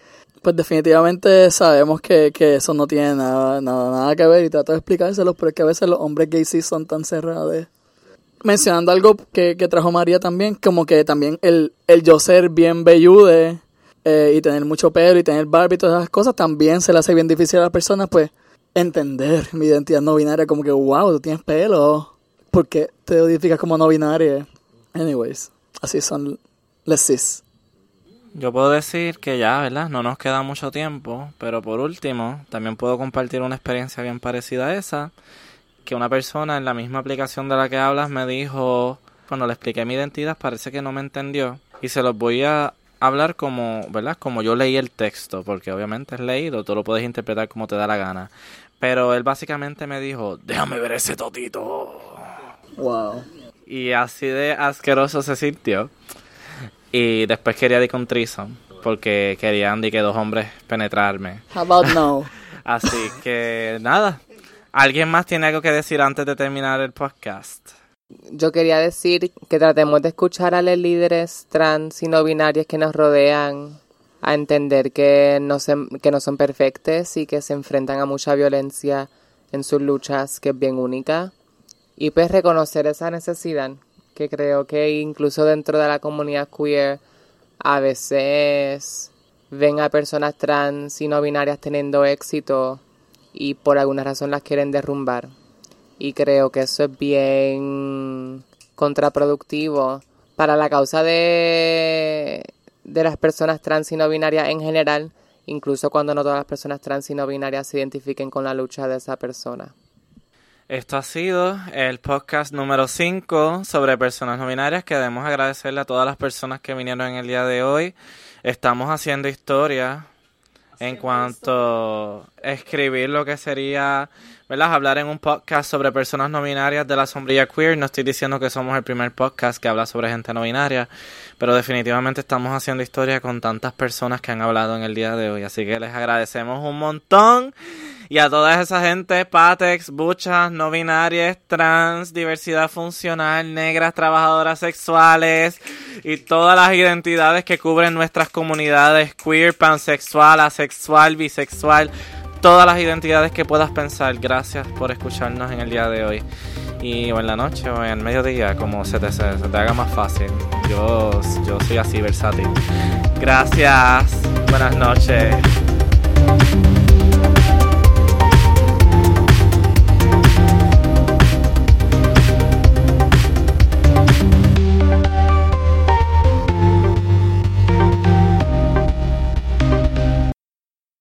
[SPEAKER 3] Pues definitivamente sabemos que, que eso no tiene nada, nada, nada que ver y trato de explicárselos, pero es que a veces los hombres gay cis son tan cerrados. Mencionando algo que, que trajo María también, como que también el, el yo ser bien vellude eh, y tener mucho pelo y tener barba y todas esas cosas, también se le hace bien difícil a las personas, pues, entender mi identidad no binaria, como que, wow, tú tienes pelo, porque te identificas como no binaria. Anyways, así son las cis.
[SPEAKER 1] Yo puedo decir que ya, ¿verdad? No nos queda mucho tiempo, pero por último, también puedo compartir una experiencia bien parecida a esa, que una persona en la misma aplicación de la que hablas me dijo, cuando le expliqué mi identidad, parece que no me entendió, y se los voy a hablar como, ¿verdad? Como yo leí el texto, porque obviamente es leído, tú lo puedes interpretar como te da la gana. Pero él básicamente me dijo, déjame ver ese totito.
[SPEAKER 3] Wow.
[SPEAKER 1] Y así de asqueroso se sintió. Y después quería ir con Trison, porque querían de que dos hombres penetrarme.
[SPEAKER 3] How about no?
[SPEAKER 1] Así que nada. ¿Alguien más tiene algo que decir antes de terminar el podcast?
[SPEAKER 5] Yo quería decir que tratemos de escuchar a los líderes trans y no binarios que nos rodean, a entender que no, se, que no son perfectos y que se enfrentan a mucha violencia en sus luchas, que es bien única. Y pues reconocer esa necesidad, que creo que incluso dentro de la comunidad queer a veces ven a personas trans y no binarias teniendo éxito y por alguna razón las quieren derrumbar. Y creo que eso es bien contraproductivo para la causa de, de las personas trans y no binarias en general incluso cuando no todas las personas trans y no binarias se identifiquen con la lucha de esa persona.
[SPEAKER 1] Esto ha sido el podcast número 5 sobre personas no binarias. Queremos agradecerle a todas las personas que vinieron en el día de hoy. Estamos haciendo historia en cuanto a escribir lo que sería, ¿verdad? Hablar en un podcast sobre personas no binarias de la sombrilla queer. No estoy diciendo que somos el primer podcast que habla sobre gente no binaria, pero definitivamente estamos haciendo historia con tantas personas que han hablado en el día de hoy. Así que les agradecemos un montón. Y a toda esa gente, patex, buchas, no binarias, trans, diversidad funcional, negras, trabajadoras sexuales y todas las identidades que cubren nuestras comunidades queer, pansexual, asexual, bisexual, todas las identidades que puedas pensar. Gracias por escucharnos en el día de hoy. Y o en la noche o en el mediodía, como se te, se te haga más fácil. Yo, yo soy así versátil. Gracias. Buenas noches.